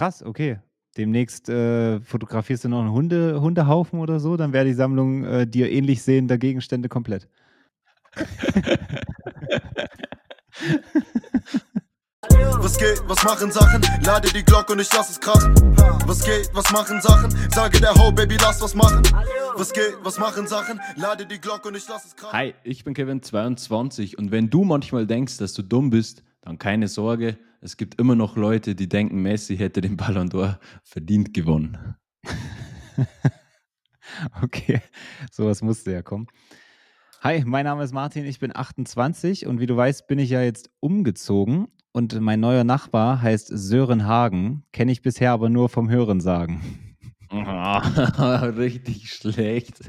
krass, okay. Demnächst äh, fotografierst du noch einen Hunde, Hundehaufen oder so, dann wäre die Sammlung äh, dir ähnlich sehender Gegenstände komplett. Was geht, was machen Sachen? Lade die Glocke und ich lass es krachen. Was geht, was machen Sachen? Sage der Ho, Baby, lass was machen. Was geht, was machen Sachen? Lade die Glocke und ich lass es krachen. Hi, ich bin Kevin22 und wenn du manchmal denkst, dass du dumm bist, dann keine Sorge, es gibt immer noch Leute, die denken, Messi hätte den Ballon d'Or verdient gewonnen. okay, sowas musste ja kommen. Hi, mein Name ist Martin, ich bin 28 und wie du weißt, bin ich ja jetzt umgezogen und mein neuer Nachbar heißt Sören Hagen, kenne ich bisher aber nur vom Hören sagen. Richtig schlecht.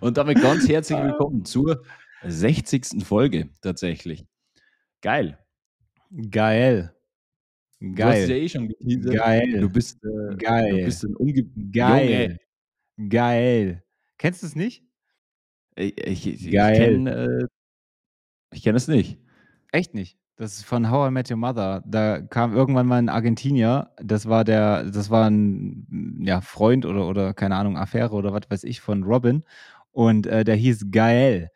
Und damit ganz herzlich willkommen zur 60. Folge tatsächlich. Geil. Geil. Du hast Geil. ja eh schon geteasert. Geil. Du bist, äh, Geil. Du bist ein Unge Geil. Geil. Kennst du es nicht? Junge, ich ich, ich Geil. kenne äh, ich kenn es nicht. Echt nicht. Das ist von How I Met Your Mother. Da kam irgendwann mal ein Argentinier, das war der, das war ein ja, Freund oder, oder keine Ahnung, Affäre oder was weiß ich von Robin. Und äh, der hieß Gael.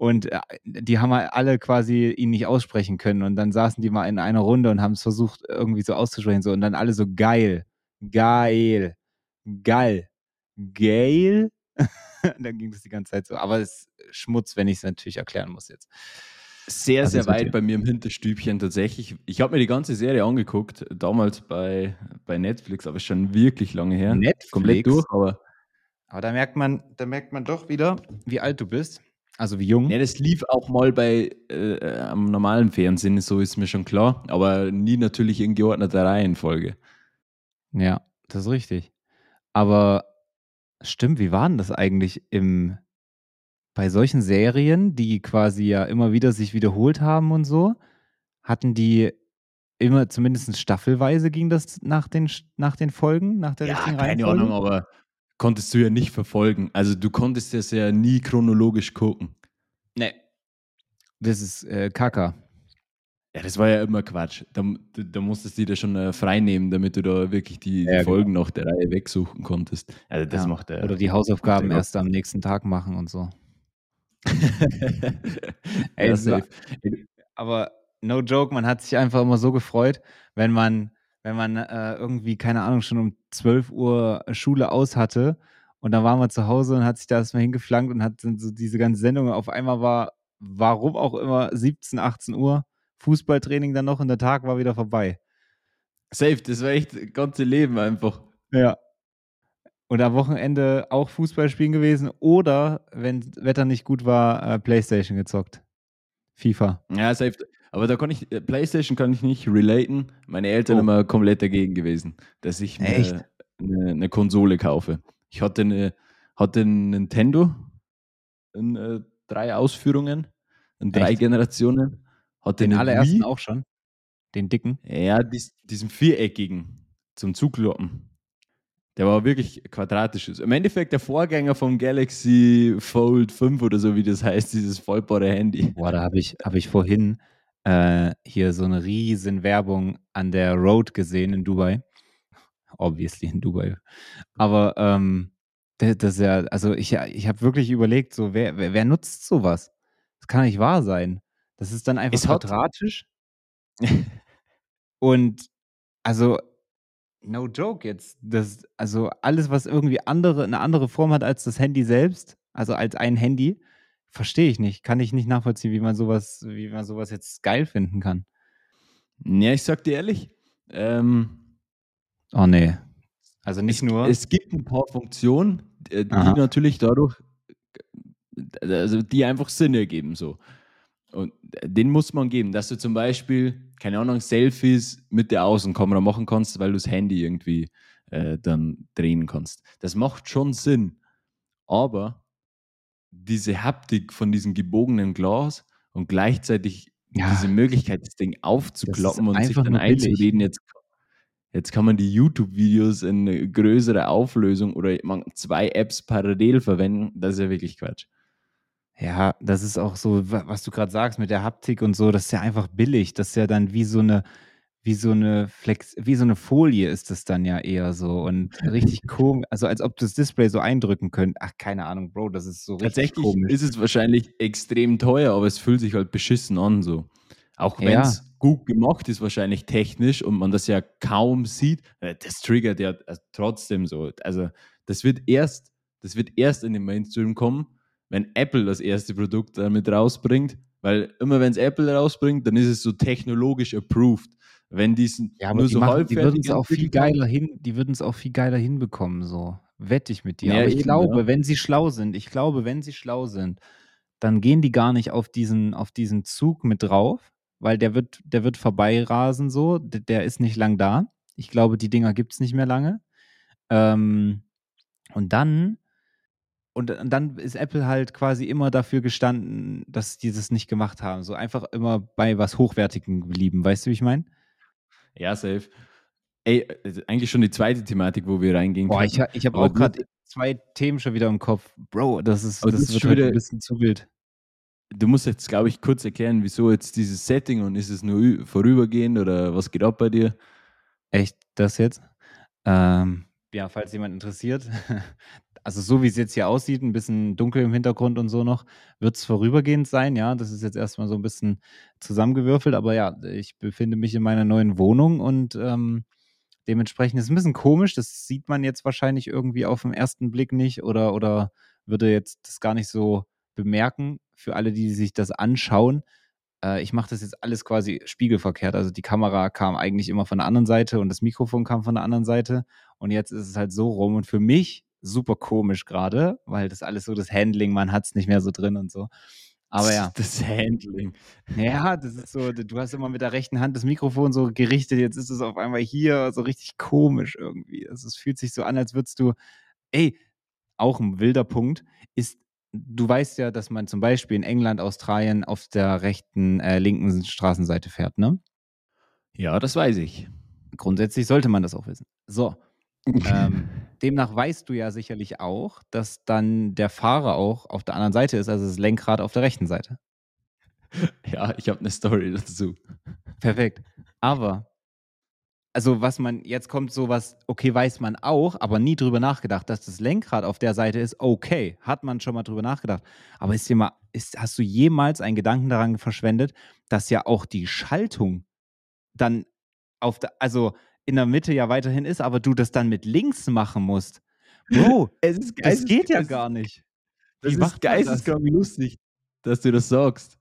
Und äh, die haben halt alle quasi ihn nicht aussprechen können. Und dann saßen die mal in einer Runde und haben es versucht, irgendwie so auszusprechen. So. Und dann alle so geil, geil, geil, geil. Und dann ging das die ganze Zeit so. Aber es ist Schmutz, wenn ich es natürlich erklären muss jetzt. Sehr, Was sehr weit bei mir im Hinterstübchen tatsächlich. Ich habe mir die ganze Serie angeguckt, damals bei, bei Netflix, aber schon wirklich lange her. Netflix? Komplett durch, aber Aber da merkt man, da merkt man doch wieder, wie alt du bist. Also wie jung. Ja, das lief auch mal bei äh, äh, am normalen Fernsehen, so ist mir schon klar, aber nie natürlich in geordneter Reihenfolge. Ja, das ist richtig. Aber stimmt, wie war denn das eigentlich im bei solchen Serien, die quasi ja immer wieder sich wiederholt haben und so, hatten die immer, zumindest staffelweise ging das nach den, nach den Folgen, nach der Ja, richtigen keine Reihenfolge? Ahnung, aber konntest du ja nicht verfolgen. Also du konntest das ja nie chronologisch gucken. Nee. Das ist äh, Kaka. Ja, das war ja immer Quatsch. Da, da, da musstest du dir schon äh, frei nehmen, damit du da wirklich die, die Ja, genau. Folgen nach der Reihe wegsuchen konntest. Also das Ja. macht er. Oder die Hausaufgaben er erst am nächsten Tag machen und so. Ey, ja, war- safe. aber no joke, man hat sich einfach immer so gefreut, wenn man, wenn man äh, irgendwie, keine Ahnung, schon um 12 Uhr Schule aus hatte und dann war man zu Hause und hat sich da erstmal hingeflankt und hat dann so diese ganze Sendung auf einmal war, warum auch immer, 17, 18 Uhr, Fußballtraining dann noch und der Tag war wieder vorbei. Safe, das war echt das ganze Leben einfach. Ja. Und am Wochenende auch Fußball spielen gewesen oder, wenn Wetter nicht gut war, äh, Playstation gezockt. FIFA. Ja, safe. Aber da kann ich, äh, PlayStation kann ich nicht relaten. Meine Eltern Oh. immer komplett dagegen gewesen, dass ich mir eine, eine Konsole kaufe. Ich hatte eine, hatte ein Nintendo in äh, drei Ausführungen, in drei Echt? Generationen. Hatte Den eine allerersten Wii. auch schon. Den dicken. Ja, dies, diesen viereckigen zum Zukloppen. Der war wirklich quadratisch. Im Endeffekt der Vorgänger vom Galaxy Fold 5 oder so, wie das heißt, dieses vollbare Handy. Boah, da habe ich, hab ich vorhin äh, hier so eine riesen Werbung an der Road gesehen in Dubai. Obviously in Dubai. Aber ähm, das, ist ja, also ich, ich habe wirklich überlegt, so, wer, wer, wer nutzt sowas? Das kann nicht wahr sein. Das ist dann einfach hat- quadratisch. Und also, no joke jetzt. Das, also alles, was irgendwie andere, eine andere Form hat als das Handy selbst, also als ein Handy, verstehe ich nicht. Kann ich nicht nachvollziehen, wie man sowas, wie man sowas jetzt geil finden kann. Ja, ich sag dir ehrlich, ähm, Oh nee. Also nicht es, nur. es gibt ein paar Funktionen, äh, die Aha. natürlich dadurch, äh, also die einfach Sinn ergeben so. Und äh, den muss man geben, dass du zum Beispiel, keine Ahnung, Selfies mit der Außenkamera machen kannst, weil du das Handy irgendwie äh, dann drehen kannst. Das macht schon Sinn. Aber diese Haptik von diesem gebogenen Glas und gleichzeitig Ja, diese Möglichkeit, das Ding aufzuklappen und sich dann einzureden, jetzt, jetzt kann man die YouTube-Videos in größere Auflösung oder man zwei Apps parallel verwenden, das ist ja wirklich Quatsch. Ja, das ist auch so, wa- was du gerade sagst mit der Haptik und so, das ist ja einfach billig. Das ist ja dann wie so eine, wie so eine Flex wie so eine Folie ist es dann ja eher so und richtig komisch, also, als ob das Display so eindrücken könnte. Ach, keine Ahnung, Bro, das ist so richtig Tatsächlich komisch. ist es wahrscheinlich extrem teuer, aber es fühlt sich halt beschissen an so. Auch Ja. wenn's gut gemacht ist wahrscheinlich technisch und man das ja kaum sieht, äh, das triggert ja, äh, trotzdem so. Also, das wird erst das wird erst in den Mainstream kommen, wenn Apple das erste Produkt damit rausbringt, weil immer wenn's Apple rausbringt, dann ist es so technologisch approved. Wenn die's Ja, nur die so machen die halbfertig würden's auch viel geiler hin die würden's auch viel geiler hinbekommen so, wette ich mit dir. Ja, Aber ich eben, glaube, ja. wenn sie schlau sind ich glaube, wenn sie schlau sind, dann gehen die gar nicht auf diesen auf diesen Zug mit drauf, weil der wird der wird vorbeirasen so, d der ist nicht lang da. Ich glaube, die Dinger gibt's nicht mehr lange. Ähm, und dann und und dann ist Apple halt quasi immer dafür gestanden, dass die das nicht gemacht haben, so einfach immer bei was Hochwertigem geblieben. Weißt du, wie ich meine? Ja, safe. Ey, eigentlich schon die zweite Thematik, wo wir reingehen Boah, ich ich habe auch musst 2 Themen schon wieder im Kopf. Bro, das ist du das musst wird schon wieder bisschen zu wild. du musst jetzt, glaube ich, kurz erklären, wieso jetzt dieses Setting und ist es nur vorübergehend oder was geht ab bei dir? Echt, das jetzt? Ähm, ja, falls jemand interessiert. Also, so wie's jetzt hier aussieht, 'n bisschen dunkel im Hintergrund und so noch, wird's vorübergehend sein, ja. Das ist jetzt erst mal so 'n bisschen zusammengewürfelt, aber ja, ich befinde mich in meiner neuen Wohnung und, ähm, dementsprechend ist 'n bisschen komisch. Das sieht man jetzt wahrscheinlich irgendwie auf'm ersten Blick nicht oder oder würde jetzt das gar nicht so bemerken für alle, die sich das anschauen. Äh, ich mache das jetzt alles quasi spiegelverkehrt. Also, die Kamera kam eigentlich immer von der anderen Seite und das Mikrofon kam von der anderen Seite und jetzt ist es halt so rum und für mich super komisch grade, weil das alles so das Handling man hat's nicht mehr so drin und so. Aber ja. Das Handling. Ja, das ist so, du hast immer mit der rechten Hand das Mikrofon so gerichtet, jetzt ist es auf einmal hier, so richtig komisch irgendwie. Also, es fühlt sich so an, als würdest du ey, auch 'n wilder Punkt ist du weißt ja, dass man zum Beispiel in England, Australien auf der rechten äh, linken Straßenseite fährt, ne? Ja, das weiß ich. Grundsätzlich sollte man das auch wissen. So, ähm, demnach weißt du ja sicherlich auch, dass dann der Fahrer auch auf der anderen Seite ist, also das Lenkrad auf der rechten Seite. Ja, ich habe 'ne Story dazu. Perfekt. Aber also, was man jetzt kommt so was, okay, weiß man auch, aber nie drüber nachgedacht, dass das Lenkrad auf der Seite ist, okay, hat man schon mal drüber nachgedacht. Aber ist dir mal ist hast du jemals einen Gedanken daran verschwendet, dass ja auch die Schaltung dann auf der also, in der Mitte ja weiterhin ist, aber du das dann mit links machen musst? Bro, Es ist das geht ja gar nicht. Das Wie ist geisteskrank lustig, dass du das sagst.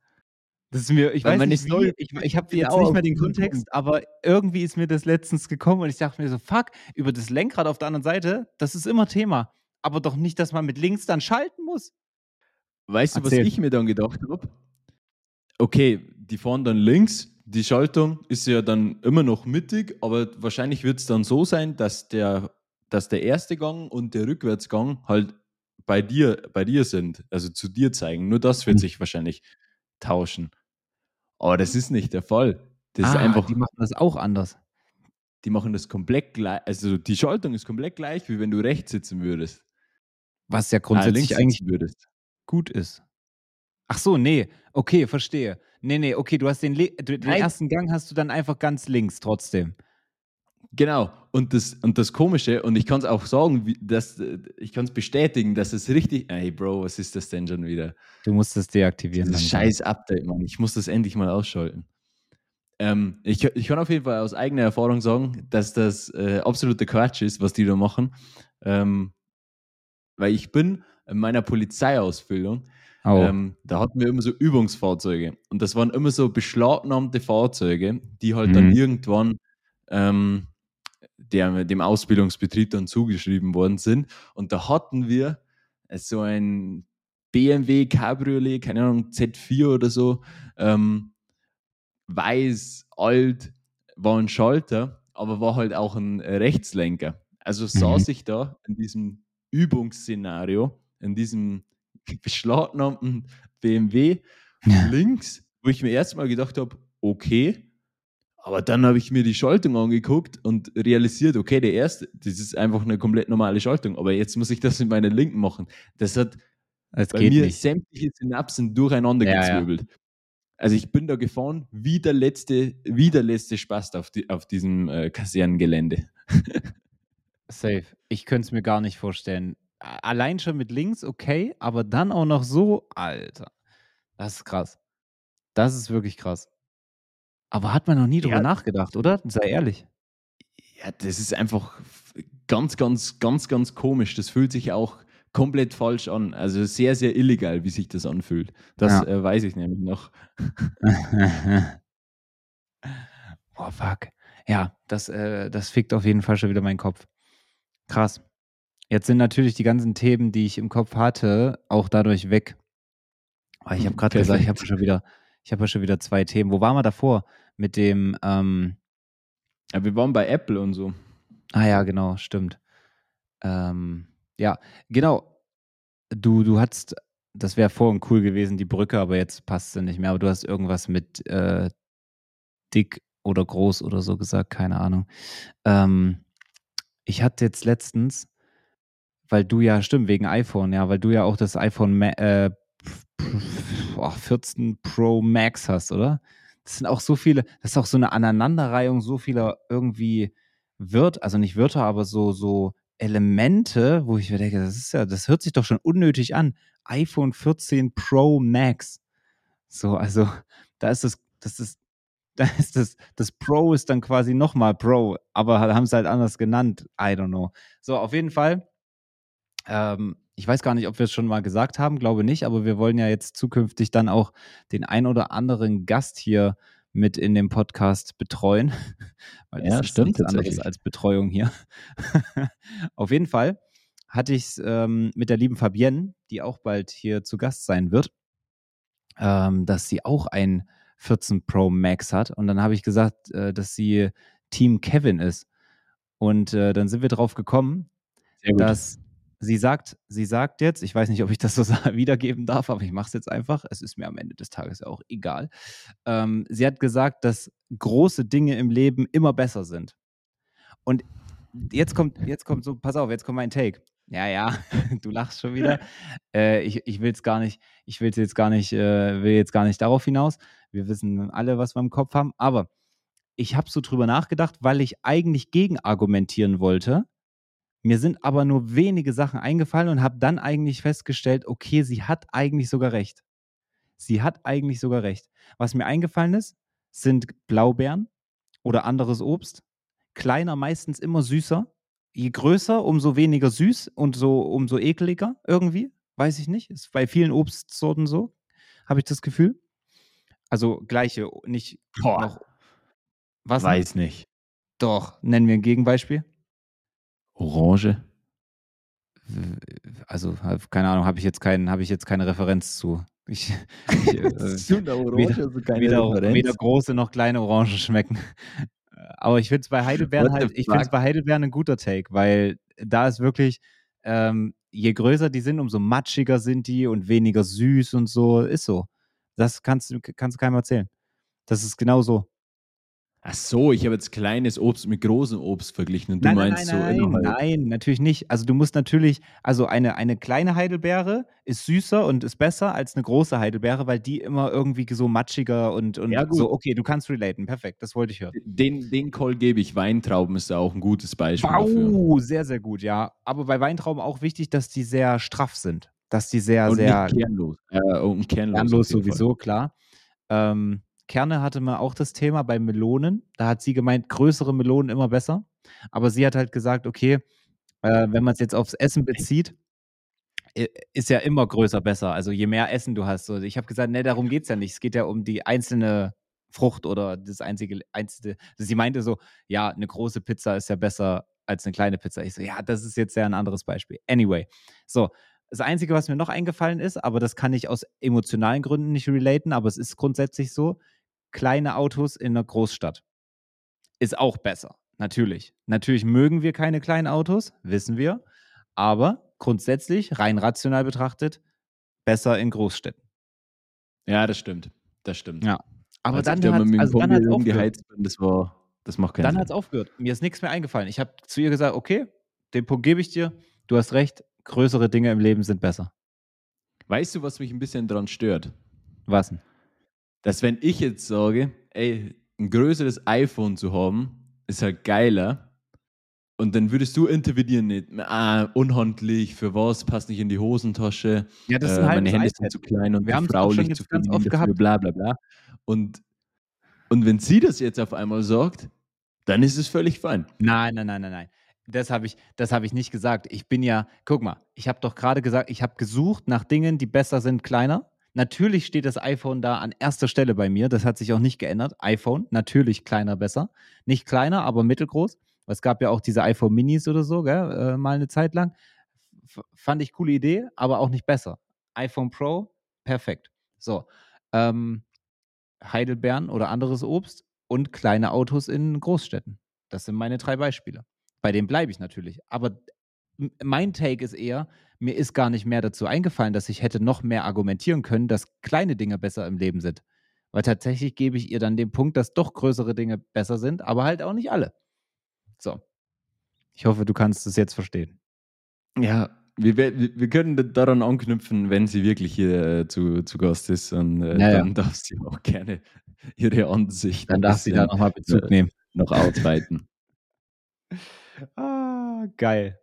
Das ist mir ich Weil weiß meine nicht wie, Story ich ich habe jetzt auch nicht mehr den Kontext, Punkt. aber irgendwie ist mir das letztens gekommen und ich dachte mir so: „Fuck, über das Lenkrad auf der anderen Seite, das ist immer Thema, aber doch nicht, dass man mit links dann schalten muss.“ Weißt du, was ich mir dann gedacht habe? Okay, die fahren dann links, die Schaltung ist ja dann immer noch mittig, aber wahrscheinlich wird's dann so sein, dass der dass der erste Gang und der Rückwärtsgang halt bei dir bei dir sind, also zu dir zeigen. Nur das wird Mhm. sich wahrscheinlich tauschen. Aber das ist nicht der Fall. Das ist Ah, einfach die machen das auch anders. die machen das komplett glei also, die Schaltung ist komplett gleich, wie wenn du rechts sitzen würdest. Was ja Ah, grundsätzlich eigentlich sitzen würdest. gut ist. Ach so, ne, okay, verstehe. Ne, ne, okay, du hast den le den Nein. ersten Gang hast du dann einfach ganz links trotzdem. Genau. Und das und das Komische und ich kann's auch sagen, wie dass ich kann's bestätigen, dass es richtig ey, Bro, was ist das denn schon wieder? Du musst das deaktivieren langsam. scheiß Update, Mann. Ich muss das endlich mal ausschalten. Ähm, ich ich kann auf jeden Fall aus eigener Erfahrung sagen, dass das, äh, absoluter Quatsch ist, was die da machen. Ähm, weil ich bin in meiner Polizeiausbildung Oh. ähm, da hatten wir immer so Übungsfahrzeuge. Und das waren immer so beschlagnahmte Fahrzeuge, die halt dann Mhm. irgendwann ähm, der, dem Ausbildungsbetrieb dann zugeschrieben worden sind. Und da hatten wir äh, so ein BMW Cabriolet, keine Ahnung, Z4 oder so, ähm, weiß, alt, war ein Schalter, aber war halt auch ein äh, Rechtslenker. Also saß Mhm. ich da in diesem Übungsszenario, in diesem beschlagnahmten BMW links, wo ich mir erst mal gedacht habe, okay, aber dann habe ich mir die Schaltung angeguckt und realisiert, okay, der erste, das ist einfach eine komplett normale Schaltung, aber jetzt muss ich das mit meiner linken machen. Das hat Es bei mir nicht. sämtliche Synapsen durcheinander Ja, ja. gezwirbelt. Also ich bin da gefahren wie der letzte, wie der letzte Spast auf, die, auf diesem äh, Kasernengelände. Safe. Ich könnte es mir gar nicht vorstellen. Allein schon mit links, okay, aber dann auch noch so, Alter. Das ist krass. Das ist wirklich krass. Aber hat man noch nie drüber Ja. nachgedacht, oder? Sei ehrlich. Ja, das ist einfach ganz, ganz, ganz, ganz komisch. Das fühlt sich auch komplett falsch an. Also sehr, sehr illegal, wie sich das anfühlt. Das Ja. äh, weiß ich nämlich noch. Boah, fuck. Ja, das, äh, das fickt auf jeden Fall schon wieder meinen Kopf. Krass. Jetzt sind natürlich die ganzen Themen, die ich im Kopf hatte, auch dadurch weg. Aber ich habe gerade gesagt, ich habe schon wieder, ich habe ja schon wieder zwei Themen. Wo waren wir davor? Mit dem, ähm, Ja, wir waren bei Apple und so. ah ja, genau, stimmt. Ähm, ja, genau. Du, du hattest, das wäre vorhin cool gewesen, die Brücke, aber jetzt passt sie nicht mehr. Aber du hast irgendwas mit äh, dick oder groß oder so gesagt, keine Ahnung. Ähm, ich hatte jetzt letztens, weil du ja, stimmt, wegen iPhone, ja, weil du ja auch das iPhone Ma äh, boah, 14 Pro Max hast, oder? Das sind auch so viele, das ist auch so eine Aneinanderreihung so vieler irgendwie Wörter, also nicht Wörter, aber so, so Elemente, wo ich mir denke, das ist ja, das hört sich doch schon unnötig an. iPhone 14 Pro Max. So, also, da ist das, das ist, da ist das, das Pro ist dann quasi nochmal Pro, aber haben es halt anders genannt. I don't know. So, auf jeden Fall. Ähm, ich weiß gar nicht, ob wir es schon mal gesagt haben, glaube nicht, aber wir wollen ja jetzt zukünftig dann auch den ein oder anderen Gast hier mit in dem Podcast betreuen. Weil Ja, das ist stimmt nichts anderes als Betreuung hier. Auf jeden Fall hatte ich es ähm, mit der lieben Fabienne, die auch bald hier zu Gast sein wird, ähm, dass sie auch ein 14 Pro Max hat. Und dann habe ich gesagt, äh, dass sie Team Kevin ist. Und äh, dann sind wir drauf gekommen, dass sie sagt, sie sagt jetzt, ich weiß nicht, ob ich das so wiedergeben darf, aber ich mache es jetzt einfach. Es ist mir am Ende des Tages auch egal. Ähm, sie hat gesagt, dass große Dinge im Leben immer besser sind. Und jetzt kommt, jetzt kommt so, pass auf, jetzt kommt mein Take. Ja, ja, du lachst schon wieder. Äh, ich ich will es gar nicht, ich will jetzt gar nicht, äh, will jetzt gar nicht darauf hinaus. Wir wissen alle, was wir im Kopf haben. Aber ich habe so drüber nachgedacht, weil ich eigentlich gegen argumentieren wollte. Mir sind aber nur wenige Sachen eingefallen und habe dann eigentlich festgestellt, okay, sie hat eigentlich sogar recht. Sie hat eigentlich sogar recht. Was mir eingefallen ist, sind Blaubeeren oder anderes Obst. Kleiner meistens immer süßer. Je größer, umso weniger süß und so umso ekliger irgendwie. Weiß ich nicht. Ist bei vielen Obstsorten so. Habe ich das Gefühl. Also gleiche, nicht Boah, noch. Was? weiß nicht. Doch, nennen wir ein Gegenbeispiel. Orange. Also, keine Ahnung, habe ich jetzt keinen, habe ich jetzt keine Referenz zu. Ich, ich, äh, der Orange weder, du keine weder, Referenz? weder große noch kleine Orangen schmecken. Äh, Aber ich finde es bei Heidelbeeren halt, ich finde es bei Heidelbeeren ein guter Take, weil da ist wirklich, ähm, je größer die sind, umso matschiger sind die und weniger süß und so. Ist so. Das kannst du kannst du keinem erzählen. Das ist genau so. Ach so, ich habe jetzt kleines Obst mit großem Obst verglichen und du Nein, nein, meinst nein, so nein, nein, natürlich nicht. Also du musst natürlich, also eine, eine kleine Heidelbeere ist süßer und ist besser als eine große Heidelbeere, weil die immer irgendwie so matschiger und, und Ja, so, okay, du kannst relaten, perfekt, das wollte ich hören. Den, den Call gebe ich. Weintrauben ist da auch ein gutes Beispiel dafür. Wow, sehr, sehr gut, ja. Aber bei Weintrauben auch wichtig, dass die sehr straff sind. Dass die sehr, Und sehr kernlos. Äh, und kernlos, kernlos jeden Fall. sowieso, klar. Ähm, Kerne hatte man auch das Thema bei Melonen. Da hat sie gemeint, größere Melonen immer besser. Aber sie hat halt gesagt, okay, äh, wenn man es jetzt aufs Essen bezieht, ist ja immer größer besser. Also je mehr Essen du hast. Ich habe gesagt, ne, darum geht es ja nicht. Es geht ja um die einzelne Frucht oder das einzige, einzige. Sie meinte so, ja, eine große Pizza ist ja besser als eine kleine Pizza. Ich so, ja, das ist jetzt ja ein anderes Beispiel. Anyway, so. Das Einzige, was mir noch eingefallen ist, aber das kann ich aus emotionalen Gründen nicht relaten, aber es ist grundsätzlich so, kleine Autos in einer Großstadt ist auch besser. Natürlich. Natürlich mögen wir keine kleinen Autos, wissen wir. Aber grundsätzlich, rein rational betrachtet, besser in Großstädten. Ja, das stimmt. Das stimmt. Ja. Aber Als dann hat dem also rumgeheizt bin, das war, das macht keinen Dann hat es aufgehört. Mir ist nichts mehr eingefallen. Ich habe zu ihr gesagt, okay, den Punkt gebe ich dir. Du hast recht, größere Dinge im Leben sind besser. Weißt du, was mich ein bisschen dran stört? Was denn? Dass wenn ich jetzt sage, ey, ein größeres iPhone zu haben, ist halt geiler. Und dann würdest du intervenieren, nicht, ah, unhandlich, für was, passt nicht in die Hosentasche, Ja, das ist äh, ein meine Hände sind zu klein und Wir haben's die auch Frau schon liegt zu ganz oft dafür, gehabt. bla bla bla. Und, und wenn sie das jetzt auf einmal sagt, dann ist es völlig fein. Nein, nein, nein, nein, nein. Das habe ich, das habe ich nicht gesagt. Ich bin ja, guck mal, ich habe doch gerade gesagt, ich habe gesucht nach Dingen, die besser sind, kleiner. Natürlich steht das iPhone da an erster Stelle bei mir. Das hat sich auch nicht geändert. iPhone, natürlich kleiner, besser. Nicht kleiner, aber mittelgroß. Es gab ja auch diese iPhone Minis oder so, gell? Äh, mal eine Zeit lang. F fand ich coole Idee, aber auch nicht besser. iPhone Pro, perfekt. So. Ähm, Heidelbeeren oder anderes Obst und kleine Autos in Großstädten. Das sind meine drei Beispiele. Bei denen bleibe ich natürlich. Aber mein Take ist eher, mir ist gar nicht mehr dazu eingefallen, dass ich hätte noch mehr argumentieren können, dass kleine Dinge besser im Leben sind. Weil tatsächlich gebe ich ihr dann den Punkt, dass doch größere Dinge besser sind, aber halt auch nicht alle. So. Ich hoffe, du kannst es jetzt verstehen. Ja, wir, wir können da- daran anknüpfen, wenn sie wirklich hier äh, zu, zu Gast ist. Und äh, Ja, ja. dann darf sie auch gerne ihre Ansicht Dann darf sie da nochmal Bezug äh, nehmen. noch ausweiten. Ah, geil.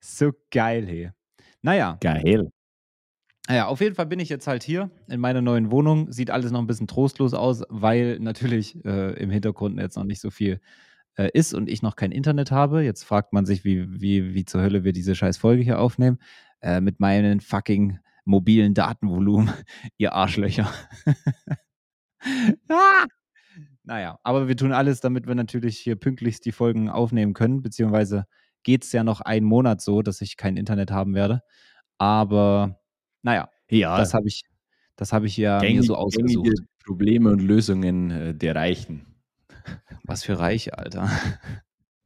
So geil, hey. Naja, Geil. Naja, auf jeden Fall bin ich jetzt halt hier in meiner neuen Wohnung. Sieht alles noch ein bisschen trostlos aus, weil natürlich äh, im Hintergrund jetzt noch nicht so viel äh, ist und ich noch kein Internet habe. Jetzt fragt man sich, wie, wie, wie zur Hölle wir diese scheiß Folge hier aufnehmen. Äh, mit meinen fucking mobilen Datenvolumen, ihr Arschlöcher. ah! Naja, aber wir tun alles, damit wir natürlich hier pünktlichst die Folgen aufnehmen können, beziehungsweise geht es ja noch einen Monat so, dass ich kein Internet haben werde. Aber naja, Ja, das habe ich, das habe ich ja mir gängig, so ausgesucht. gängige Probleme und Lösungen äh, der Reichen. Was für Reiche, Alter.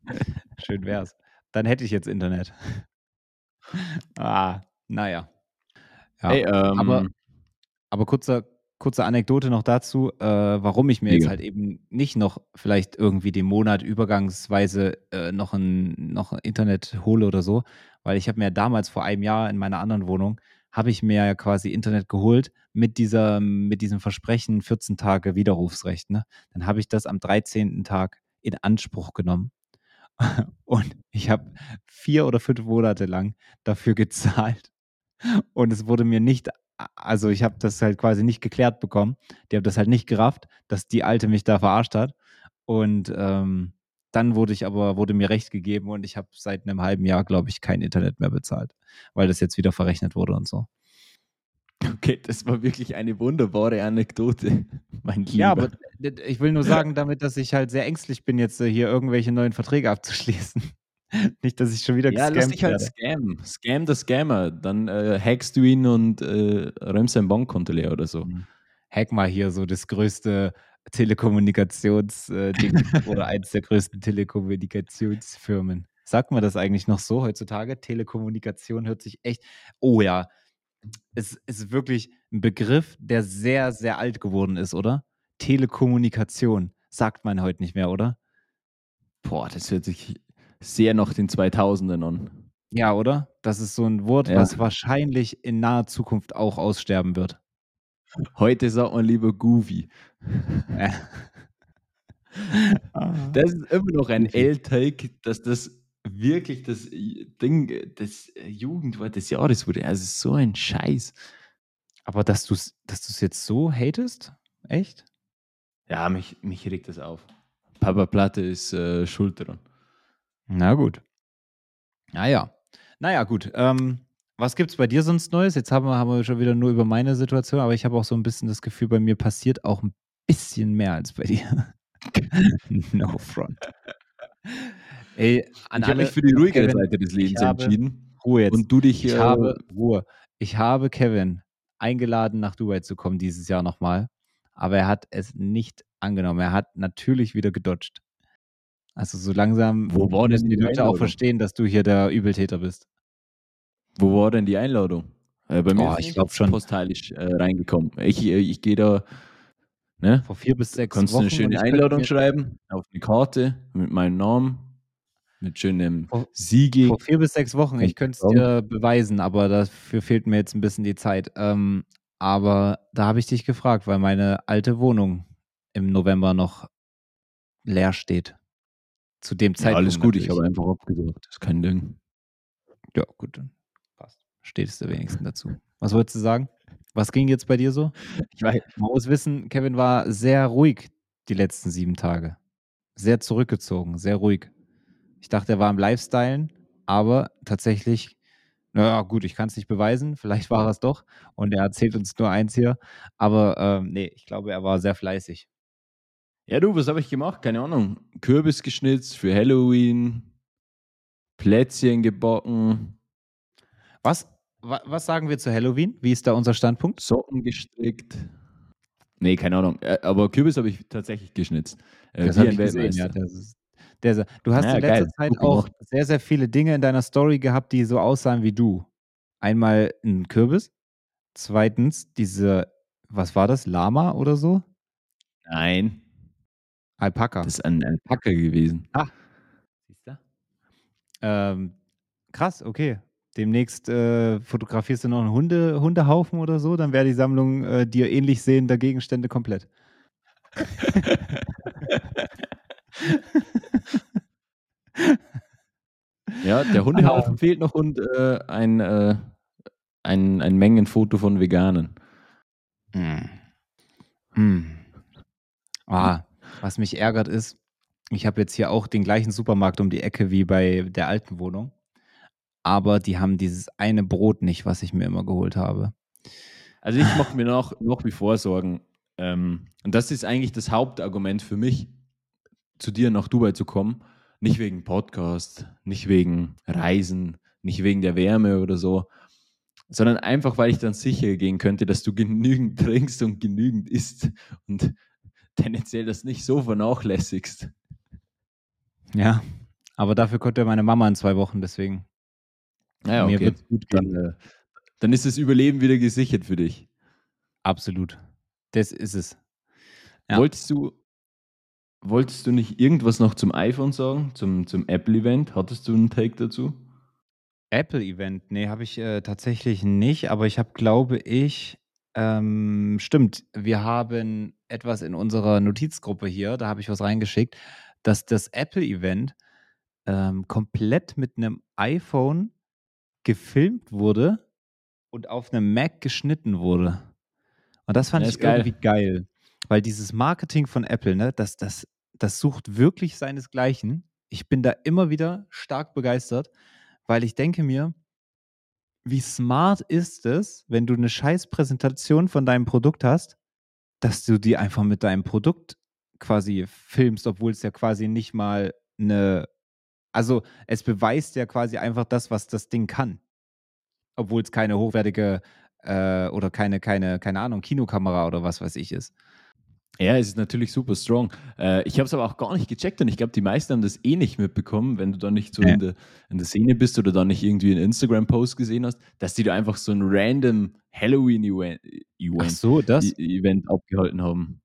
Schön wär's. Dann hätte ich jetzt Internet. ah, naja. Ja, Hey, ähm, aber, aber kurze, kurze Anekdote noch dazu, äh, warum ich mir jetzt Mega. halt eben nicht noch vielleicht irgendwie den Monat übergangsweise äh, noch, ein, noch Internet hole oder so, weil ich habe mir damals vor einem Jahr in meiner anderen Wohnung, habe ich mir ja quasi Internet geholt mit, dieser, mit diesem Versprechen 14 Tage Widerrufsrecht. Ne? Dann habe ich das am 13. Tag in Anspruch genommen. Und ich habe vier oder fünf Monate lang dafür gezahlt. Und es wurde mir nicht, also ich habe das halt quasi nicht geklärt bekommen. Die haben das halt nicht gerafft, dass die Alte mich da verarscht hat. Und ähm, dann wurde ich aber, wurde mir recht gegeben und ich habe seit einem halben Jahr, glaube ich, kein Internet mehr bezahlt, weil das jetzt wieder verrechnet wurde und so. okay, das war wirklich eine wunderbare Anekdote, mein Lieber. Ja, aber ich will nur sagen, damit, dass ich halt sehr ängstlich bin, jetzt hier irgendwelche neuen Verträge abzuschließen. Nicht, dass ich schon wieder ja, lass gescammt dich halt werde. scam. Scam der Scammer. Dann äh, hackst du ihn und äh, räumst sein Bankkonto leer oder so. Hack mal hier so das größte Telekommunikationsding oder eins der größten Telekommunikationsfirmen. Sagt man das eigentlich noch so heutzutage? Telekommunikation hört sich echt. Oh ja, es ist wirklich ein Begriff, der sehr, sehr alt geworden ist, oder? Telekommunikation. Sagt man heute nicht mehr, oder? Boah, das hört sich sehr nach den 2000ern an. Ja, oder? Das ist so ein Wort, Ja. was wahrscheinlich in naher Zukunft auch aussterben wird. Heute sagt man lieber Goofy. Das ist immer noch ein. L-Take, dass das wirklich das Ding, das äh, Jugendwort des Jahres wurde. Also so ein Scheiß. Aber dass du es dass du's jetzt so hatest? Echt? Ja, mich, mich regt das auf. Papa Platte ist äh, schuld daran. Na gut. Naja. Naja, gut. Ähm, was gibt's bei dir sonst Neues? Jetzt haben wir, haben wir schon wieder nur über meine Situation, aber ich habe auch so ein bisschen das Gefühl, bei mir passiert auch ein bisschen mehr als bei dir. no front. Ey, ich habe mich für die ruhigere Kevin, Seite des Lebens entschieden. Ruhe jetzt. Und du dich ich äh, habe Ruhe. Ich habe Kevin eingeladen, nach Dubai zu kommen dieses Jahr nochmal, aber er hat es nicht angenommen. Er hat natürlich wieder gedodged. Also so langsam Wo war denn die die Leute auch verstehen, dass du hier der Übeltäter bist. Wo war denn die Einladung? Äh, bei mir Oh, ist ich glaub schon. postalisch äh, reingekommen. Ich, äh, ich gehe da, ne? Vor vier bis sechs Kannst du Wochen. eine und schöne ich könnte Einladung schreiben auf eine Karte mit meinem Namen, mit schönem Vor- Siegel. Vor vier bis sechs Wochen. Ich könnte es dir beweisen, aber dafür fehlt mir jetzt ein bisschen die Zeit. Ähm, aber da habe ich dich gefragt, weil meine alte Wohnung im November noch leer steht. Zu dem Ja, Zeitpunkt. alles gut, ich natürlich. habe einfach abgesagt. Das ist kein Ding. Ja, gut, dann passt. Stehst du wenigstens dazu. Was wolltest du sagen? Was ging jetzt bei dir so? Ich weiß, Man muss wissen, Kevin war sehr ruhig die letzten sieben Tage. Sehr zurückgezogen, sehr ruhig. Ich dachte, er war am Lifestylen, aber tatsächlich, naja, gut, ich kann es nicht beweisen. Vielleicht war er es doch. Und er erzählt uns nur eins hier. Aber ähm, nee, ich glaube, er war sehr fleißig. Ja, du, was habe ich gemacht? Keine Ahnung. Kürbis geschnitzt für Halloween, Plätzchen gebacken, Was, wa, was sagen wir zu Halloween? Wie ist da unser Standpunkt? Socken gestrickt. Nee, keine Ahnung. Aber Kürbis habe ich tatsächlich geschnitzt. Äh, Das wie ein ich gesehen, Weltmeister. ja. Das ist, der, du hast Ja, in letzter geil, Zeit gut auch gemacht. sehr, sehr viele Dinge in deiner Story gehabt, die so aussahen wie du. Einmal ein Kürbis. Zweitens diese, was war das? Lama oder so? Nein, Alpaka. das ist ein Alpaka gewesen. Siehst du? Ähm, krass, okay. Demnächst äh, fotografierst du noch einen Hunde, Hundehaufen oder so, dann wäre die Sammlung äh, dir ähnlich sehender Gegenstände komplett. Ja, der Hundehaufen fehlt noch und äh, ein, äh, ein, ein Mengenfoto von Veganen. Hm. Hm. Ah, was mich ärgert ist, ich habe jetzt hier auch den gleichen Supermarkt um die Ecke wie bei der alten Wohnung. Aber die haben dieses eine Brot nicht, was ich mir immer geholt habe. Also ich mache mir noch, noch wie vor Sorgen. Ähm, und das ist eigentlich das Hauptargument für mich, zu dir nach Dubai zu kommen. Nicht wegen Podcast, nicht wegen Reisen, nicht wegen der Wärme oder so, sondern einfach, weil ich dann sicher gehen könnte, dass du genügend trinkst und genügend isst und tendenziell das nicht so vernachlässigst. Ja, aber dafür konnte meine Mama in zwei Wochen, deswegen. Naja, Mir okay. wird's gut gehen. Dann, äh, dann ist das Überleben wieder gesichert für dich. Absolut. Das ist es. Ja. Wolltest du, wolltest du nicht irgendwas noch zum iPhone sagen, zum, zum Apple-Event? Hattest du einen Take dazu? Apple-Event, nee, habe ich äh, tatsächlich nicht, aber ich habe, glaube ich, ähm, stimmt, wir haben etwas in unserer Notizgruppe hier, da habe ich was reingeschickt, dass das Apple-Event ähm, komplett mit einem iPhone gefilmt wurde und auf einem Mac geschnitten wurde. Und das fand Ja, ich geil. irgendwie geil, weil dieses Marketing von Apple, ne, das, das, das sucht wirklich seinesgleichen. Ich bin da immer wieder stark begeistert, weil ich denke mir, wie smart ist es, wenn du eine scheiß Präsentation von deinem Produkt hast, dass du die einfach mit deinem Produkt quasi filmst, obwohl es ja quasi nicht mal eine, also es beweist ja quasi einfach das, was das Ding kann. Obwohl es keine hochwertige äh, oder keine, keine, keine Ahnung, Kinokamera oder was weiß ich ist. Ja, es ist natürlich super strong. Äh, ich habe es aber auch gar nicht gecheckt und ich glaube, die meisten haben das eh nicht mitbekommen, wenn du da nicht so Ja. in, der, in der Szene bist oder da nicht irgendwie einen Instagram-Post gesehen hast, dass die da einfach so ein random Halloween-Event so, das? E- Event abgehalten haben.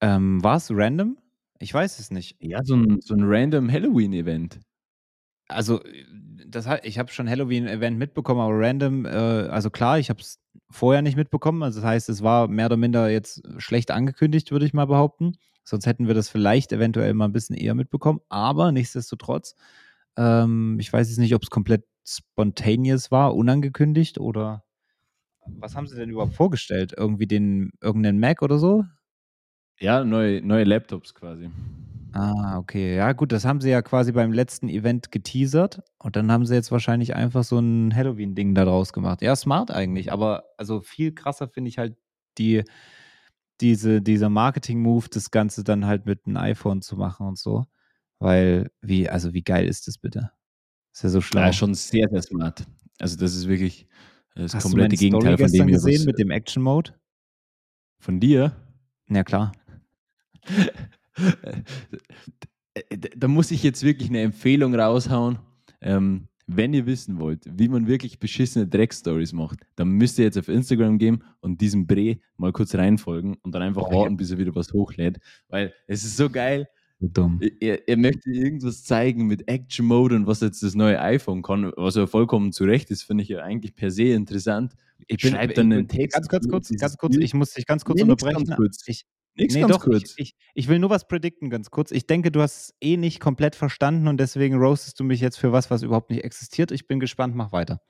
Ähm, War es random? Ich weiß es nicht. Ja, so ein, so ein random Halloween-Event. Also, das, hat- ich habe schon Halloween-Event mitbekommen, aber random, äh, also klar, ich habe es vorher nicht mitbekommen. Also das heißt, es war mehr oder minder jetzt schlecht angekündigt, würde ich mal behaupten. Sonst hätten wir das vielleicht eventuell mal ein bisschen eher mitbekommen. Aber nichtsdestotrotz, ähm, ich weiß jetzt nicht, ob es komplett spontaneous war, unangekündigt oder was haben sie denn überhaupt vorgestellt? Irgendwie den irgendeinen Mac oder so? Ja, neue, neue Laptops quasi. Ah, okay. Ja, gut, das haben sie ja quasi beim letzten Event geteasert und dann haben sie jetzt wahrscheinlich einfach so ein Halloween-Ding da draus gemacht. Ja, smart eigentlich, aber also viel krasser finde ich halt die, diese, dieser Marketing-Move, das Ganze dann halt mit einem iPhone zu machen und so. Weil, wie, also wie geil ist das bitte? Ist ja so schlau. Ja, schon sehr, sehr smart. Also das ist wirklich das Hast du meine komplette Story Gegenteil von dem gesehen mit dem Action-Mode? von dir. Ja, klar. Da- da muss ich jetzt wirklich eine Empfehlung raushauen. Ähm, wenn ihr wissen wollt, wie man wirklich beschissene Dreckstories macht, dann müsst ihr jetzt auf Instagram gehen und diesem Bre mal kurz reinfolgen und dann einfach warten, bis er wieder was hochlädt. Weil es ist so geil, dumm. Er, er möchte irgendwas zeigen mit Action Mode und was jetzt das neue iPhone kann, was ja vollkommen zu Recht ist, finde ich ja eigentlich per se interessant. Ich ich dann einen Text. ganz kurz, kurz, dieses ganz kurz, ich muss dich ganz kurz Nee, unterbrechen. ganz kurz. Ich, Nix nee, ganz doch, kurz. Ich, ich, ich will nur was predikten, ganz kurz. Ich denke, du hast es eh nicht komplett verstanden und deswegen roastest du mich jetzt für was, was überhaupt nicht existiert. Ich bin gespannt, mach weiter.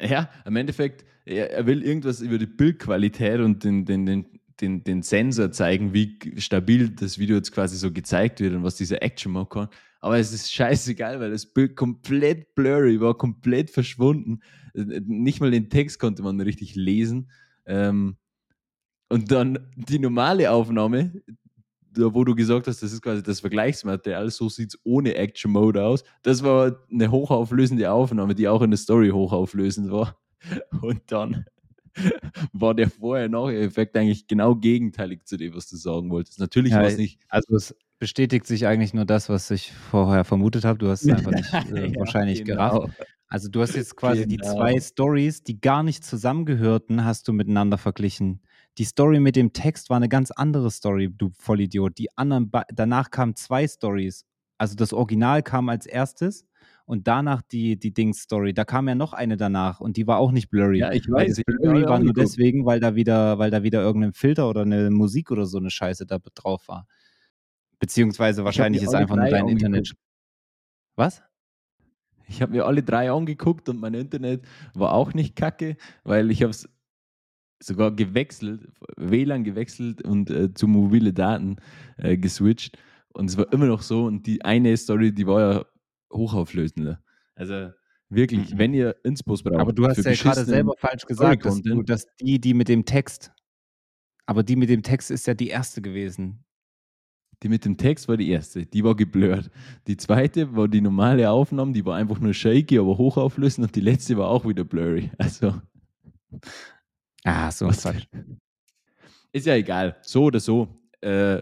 Ja, im Endeffekt, er, er will irgendwas über die Bildqualität und den, den, den, den, den Sensor zeigen, wie stabil das Video jetzt quasi so gezeigt wird und was dieser Action Mode kann. Aber es ist scheißegal, weil das Bild komplett blurry war, komplett verschwunden. Äh, Nicht mal den Text konnte man richtig lesen. Ähm, und dann die normale Aufnahme, da wo du gesagt hast, das ist quasi das Vergleichsmaterial, so sieht es ohne Action Mode aus. Das war eine hochauflösende Aufnahme, die auch in der Story hochauflösend war. Und dann war der Vorher-Nachher-Effekt eigentlich genau gegenteilig zu dem, was du sagen wolltest. Natürlich Ja, war es nicht. Also es bestätigt sich eigentlich nur das, was ich vorher vermutet habe. Du hast es einfach nicht äh, Ja, wahrscheinlich genau. gerafft. Also du hast jetzt quasi die Genau. zwei Stories, die gar nicht zusammengehörten, hast du miteinander verglichen. Die Story mit dem Text war eine ganz andere Story, du Vollidiot. Die anderen, danach kamen zwei Stories. Also das Original kam als erstes und danach die, die Dings-Story. Da kam ja noch eine danach und die war auch nicht blurry. Ja, ich weiß. das Ich Blurry war nur deswegen, weil da wieder, weil da wieder irgendein Filter oder eine Musik oder so eine Scheiße da drauf war. Beziehungsweise wahrscheinlich ist einfach nur dein Internet. Was? Ich habe mir alle drei angeguckt und mein Internet war auch nicht kacke, weil ich habe es sogar gewechselt, WLAN gewechselt und äh, zu mobile Daten äh, geswitcht. Und es war immer noch so. Und die eine Story, die war ja hochauflösender. Also wirklich, Mhm. wenn ihr Inspos braucht. Aber du hast ja gerade selber falsch gesagt, dass, du, dass die, die mit dem Text. Aber die mit dem Text ist ja die erste gewesen. Die mit dem Text war die erste, die war geblurrt. Die zweite war die normale Aufnahme, die war einfach nur shaky, aber hochauflösend. Und die letzte war auch wieder blurry. Also Ah, so Quatsch. Ist ja egal, so oder so. Äh,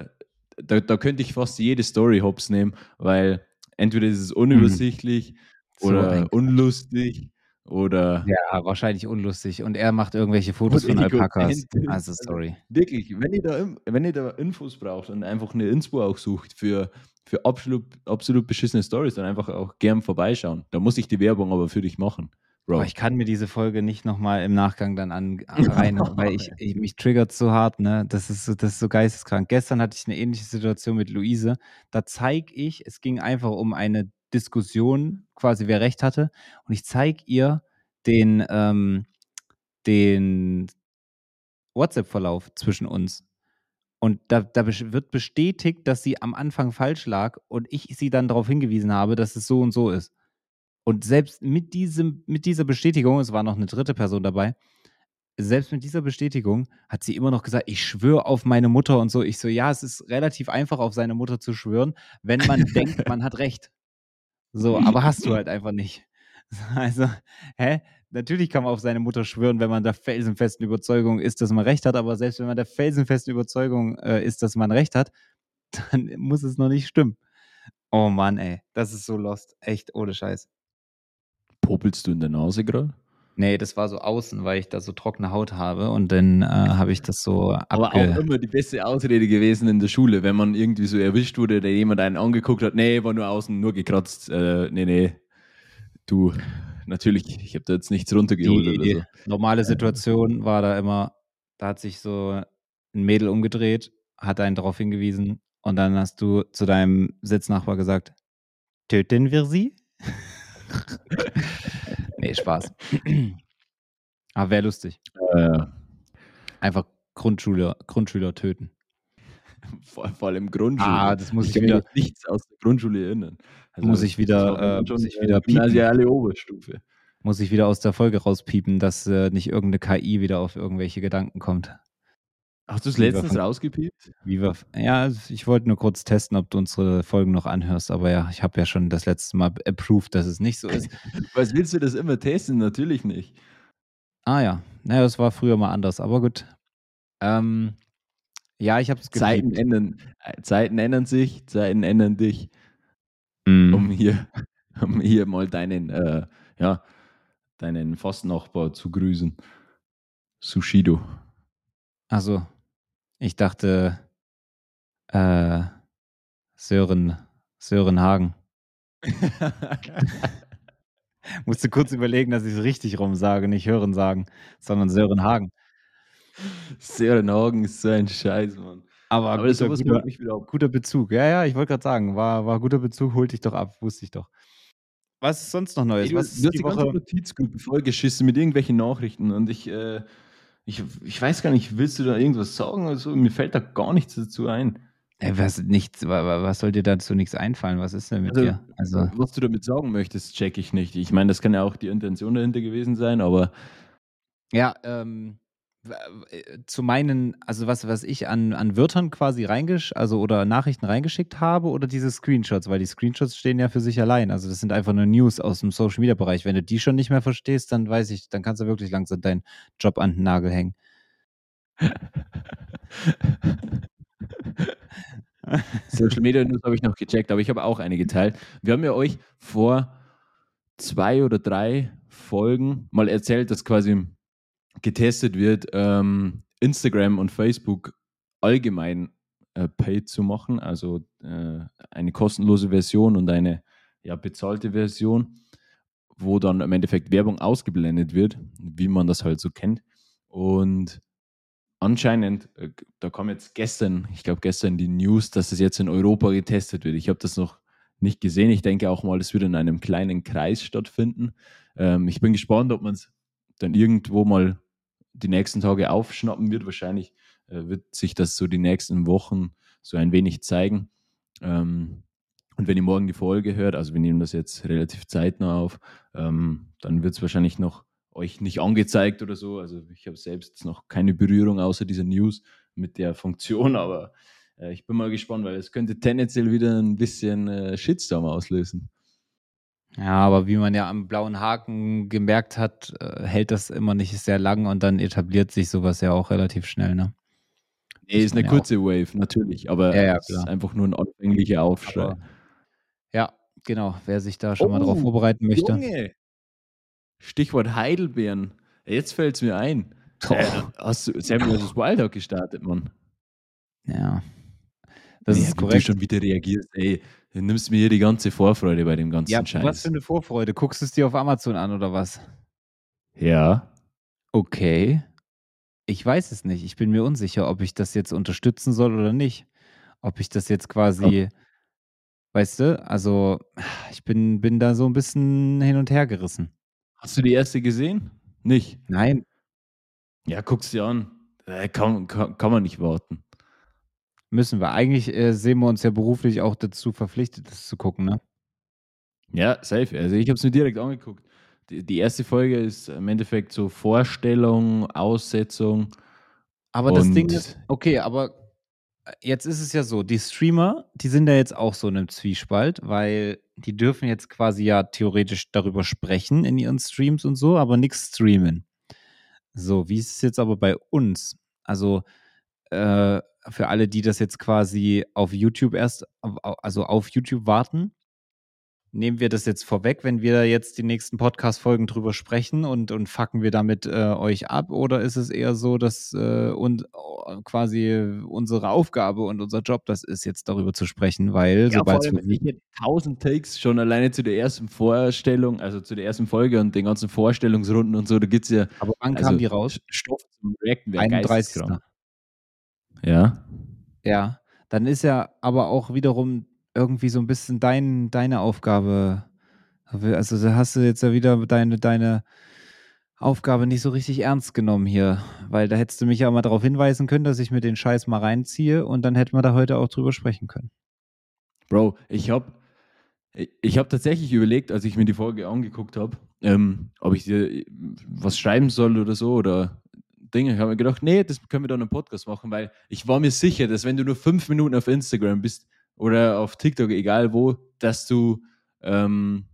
da, da könnte ich fast jede Story hops nehmen, weil entweder ist es unübersichtlich So oder ein unlustig oder Ja, wahrscheinlich unlustig. Und er macht irgendwelche Fotos von Alpakas. Also, Also, sorry. wirklich, wenn ihr, da, wenn ihr da Infos braucht und einfach eine Inspo auch sucht für, für absolut, absolut beschissene Stories, dann einfach auch gern vorbeischauen. Da muss ich die Werbung aber für dich machen. Bro. Aber ich kann mir diese Folge nicht nochmal im Nachgang dann an, rein, weil ich, ich mich triggert so hart, ne? Das ist, so, das ist so geisteskrank. Gestern hatte ich eine ähnliche Situation mit Luise. Da zeige ich, es ging einfach um eine Diskussion, quasi wer recht hatte. Und ich zeige ihr den, ähm, den WhatsApp-Verlauf zwischen uns. Und da, da wird bestätigt, dass sie am Anfang falsch lag und ich sie dann darauf hingewiesen habe, dass es so und so ist. Und selbst mit, diesem, mit dieser Bestätigung, es war noch eine dritte Person dabei, selbst mit dieser Bestätigung hat sie immer noch gesagt, ich schwöre auf meine Mutter und so. Ich so, ja, es ist relativ einfach, auf seine Mutter zu schwören, wenn man denkt, man hat recht. So, aber hast du halt einfach nicht. Also, hä? Natürlich kann man auf seine Mutter schwören, wenn man der felsenfesten Überzeugung ist, dass man recht hat, aber selbst wenn man der felsenfesten Überzeugung äh, ist, dass man recht hat, dann muss es noch nicht stimmen. Oh Mann, ey, das ist so lost. Echt, ohne Scheiß. Popelst du in der Nase gerade? Nee, das war so außen, weil ich da so trockene Haut habe und dann äh, habe ich das so Aber auch immer die beste Ausrede gewesen in der Schule, wenn man irgendwie so erwischt wurde, der jemand einen angeguckt hat, nee, war nur außen, nur gekratzt, äh, nee, nee, du, natürlich, ich habe da jetzt nichts runtergeholt Die, oder die so. normale Situation war da immer, da hat sich so ein Mädel umgedreht, hat einen darauf hingewiesen und dann hast du zu deinem Sitznachbar gesagt, töten wir sie? nee, Spaß. Aber wäre lustig. Äh, Einfach Grundschüler, Grundschüler töten. vor, vor allem Grundschule. Ah, das muss ich kann mich wieder- nichts aus der Grundschule erinnern. Also, Muss ich wieder, äh, muss ich wieder piepen. Oberstufe. Muss ich wieder aus der Folge rauspiepen, dass äh, nicht irgendeine KI wieder auf irgendwelche Gedanken kommt. Hast du es letztens von- rausgepiept? Ja, ich wollte nur kurz testen, ob du unsere Folgen noch anhörst, aber ja, ich habe ja schon das letzte Mal approved, dass es nicht so ist. Was willst du das immer testen? Natürlich nicht. ah ja, naja, das war früher mal anders, aber gut. Ähm, ja, ich habe es Zeiten ändern, äh, Zeiten ändern sich, Zeiten ändern dich, Mhm. um hier, um hier mal deinen, äh, ja, deinen Fastnachbar zu grüßen. Sushido. Also, ich dachte, äh, Sören, Sören Hagen. Musste kurz überlegen, dass ich es richtig rum sage, nicht Hören sagen, sondern Sören Hagen. Sören Hagen ist so ein Scheiß, Mann. Aber, Aber guter, sowas guter, mich wieder ab. guter Bezug. Ja, ja, ich wollte gerade sagen, war, war guter Bezug, holt dich doch ab, wusste ich doch. Was ist sonst noch Neues? du, Was du hast die die ganze Woche? Notizgruppe vollgeschissen mit irgendwelchen Nachrichten und ich, äh, ich, ich weiß gar nicht, willst du da irgendwas sagen oder so? Mir fällt da gar nichts dazu ein. Ey, was, nichts, wa- wa- was soll dir dazu nichts einfallen? Was ist denn mit Also, dir? Also, Was du damit sagen möchtest, check ich nicht. Ich meine, das kann ja auch die Intention dahinter gewesen sein, aber ja, ähm, äh, zu meinen, also was, was ich an, an Wörtern quasi reingesch, also oder Nachrichten reingeschickt habe oder diese Screenshots, weil die Screenshots stehen ja für sich allein. Also das sind einfach nur News aus dem Social Media Bereich. Wenn du die schon nicht mehr verstehst, dann weiß ich, dann kannst du wirklich langsam deinen Job an den Nagel hängen. Social Media News habe ich noch gecheckt, aber ich habe auch eine geteilt. Wir haben ja euch vor zwei oder drei Folgen mal erzählt, dass quasi getestet wird, ähm, Instagram und Facebook allgemein äh, paid zu machen, also äh, eine kostenlose Version und eine ja, bezahlte Version, wo dann im Endeffekt Werbung ausgeblendet wird, wie man das halt so kennt. Und anscheinend, äh, da kam jetzt gestern, ich glaube gestern die News, dass es jetzt in Europa getestet wird. Ich habe das noch nicht gesehen. Ich denke auch mal, es wird in einem kleinen Kreis stattfinden. Ähm, ich bin gespannt, ob man es dann irgendwo mal die nächsten Tage aufschnappen wird. Wahrscheinlich äh, wird sich das so die nächsten Wochen so ein wenig zeigen. Ähm, und wenn ihr morgen die Folge hört, also wir nehmen das jetzt relativ zeitnah auf, ähm, dann wird es wahrscheinlich noch euch nicht angezeigt oder so. Also ich habe selbst noch keine Berührung außer dieser News mit der Funktion, aber äh, ich bin mal gespannt, weil es könnte tendenziell wieder ein bisschen äh, Shitstorm auslösen. Ja, aber wie man ja am blauen Haken gemerkt hat, äh, hält das immer nicht sehr lang und dann etabliert sich sowas ja auch relativ schnell, ne? Nee, ist eine ja kurze Wave, natürlich, aber Ja, ja, es ist einfach nur ein anfänglicher Aufschrei. Aber, ja, genau. Wer sich da schon mal drauf Oh, vorbereiten möchte. Junge! Stichwort Heidelbeeren. Jetzt fällt es mir ein. Oh. Äh, hast du Samuel vs. Wild gestartet, Mann? Ja. Das Nee, ist wie du korrekt. schon wieder reagierst. Ey, du nimmst mir hier die ganze Vorfreude bei dem ganzen Ja, was Scheiß. für eine Vorfreude. Guckst du es dir auf Amazon an oder was? ja. Okay. Ich weiß es nicht. Ich bin mir unsicher, ob ich das jetzt unterstützen soll oder nicht. Ob ich das jetzt quasi, weißt du, also ich bin, bin da so ein bisschen hin und her gerissen. Hast du die erste gesehen? Nicht. Nein, Ja, guck's dir an. Äh, kann, kann, kann man nicht warten. Müssen wir. Eigentlich äh, sehen wir uns ja beruflich auch dazu verpflichtet, das zu gucken, ne? Ja, safe. Also ich habe es mir direkt angeguckt. Die, die erste Folge ist im Endeffekt so Vorstellung, Aussetzung. Aber das Ding ist, okay, aber äh, jetzt ist es ja so, die Streamer, die sind ja jetzt auch so in einem Zwiespalt, weil die dürfen jetzt quasi ja theoretisch darüber sprechen in ihren Streams und so, aber nichts streamen. So, wie ist es jetzt aber bei uns? Also, äh, für alle, die das jetzt quasi auf YouTube erst, also auf YouTube warten, nehmen wir das jetzt vorweg, wenn wir da jetzt die nächsten Podcast-Folgen drüber sprechen und, und fucken wir damit äh, euch ab? Oder ist es eher so, dass äh, und, äh, quasi unsere Aufgabe und unser Job das ist, jetzt darüber zu sprechen? Weil Ja, vor sobald hätte tausend Takes schon alleine zu der ersten Vorstellung, also zu der ersten Folge und den ganzen Vorstellungsrunden und so, da gibt es ja Aber wann also, kam die raus? Stoff zum Reacten wäre 31. geisteskrank. Ja. Ja, dann ist ja aber auch wiederum irgendwie so ein bisschen dein, deine Aufgabe. Also da hast du jetzt ja wieder deine, deine Aufgabe nicht so richtig ernst genommen hier, weil da hättest du mich ja mal darauf hinweisen können, dass ich mir den Scheiß mal reinziehe und dann hätten wir da heute auch drüber sprechen können. Bro, ich habe ich hab tatsächlich überlegt, als ich mir die Folge angeguckt habe, ähm, ob ich dir was schreiben soll oder so oder Dinge. Ich habe mir gedacht, nee, das können wir dann im Podcast machen, weil ich war mir sicher, dass wenn du nur fünf Minuten auf Instagram bist oder auf TikTok, egal wo, dass du, ähm,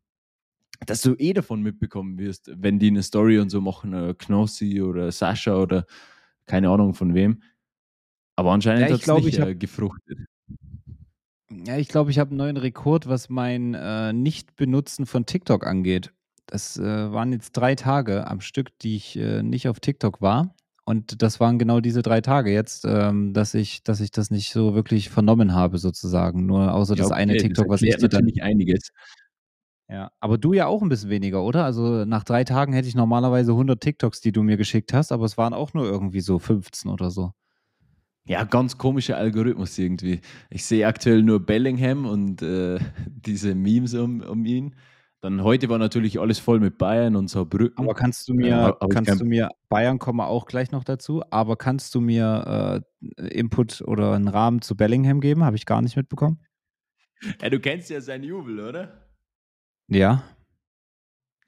dass du eh davon mitbekommen wirst, wenn die eine Story und so machen, äh, Knossi oder Sascha oder keine Ahnung von wem. Aber anscheinend Ja, hat es nicht äh, gefruchtet. Ja, ich glaube, ich habe einen neuen Rekord, was mein äh, Nicht-Benutzen von TikTok angeht. Das äh, waren jetzt drei Tage am Stück, die ich äh, nicht auf TikTok war. Und das waren genau diese drei Tage jetzt, ähm, dass ich, dass ich das nicht so wirklich vernommen habe, sozusagen. Nur außer Ja, das eine okay, das TikTok, was ich dir dann. natürlich einiges. Ja, aber du ja auch ein bisschen weniger, oder? Also nach drei Tagen hätte ich normalerweise 100 TikToks, die du mir geschickt hast, aber es waren auch nur irgendwie so 15 oder so. Ja, ganz komischer Algorithmus irgendwie. Ich sehe aktuell nur Bellingham und äh, diese Memes um, um ihn. Dann heute war natürlich alles voll mit Bayern und Saarbrücken. Aber kannst du Äh, mir, ich kannst kein- du mir, Bayern kommen wir auch gleich noch dazu, aber kannst du mir äh, Input oder einen Rahmen zu Bellingham geben? Habe ich gar nicht mitbekommen. Ja, du kennst ja seinen Jubel, oder? Ja.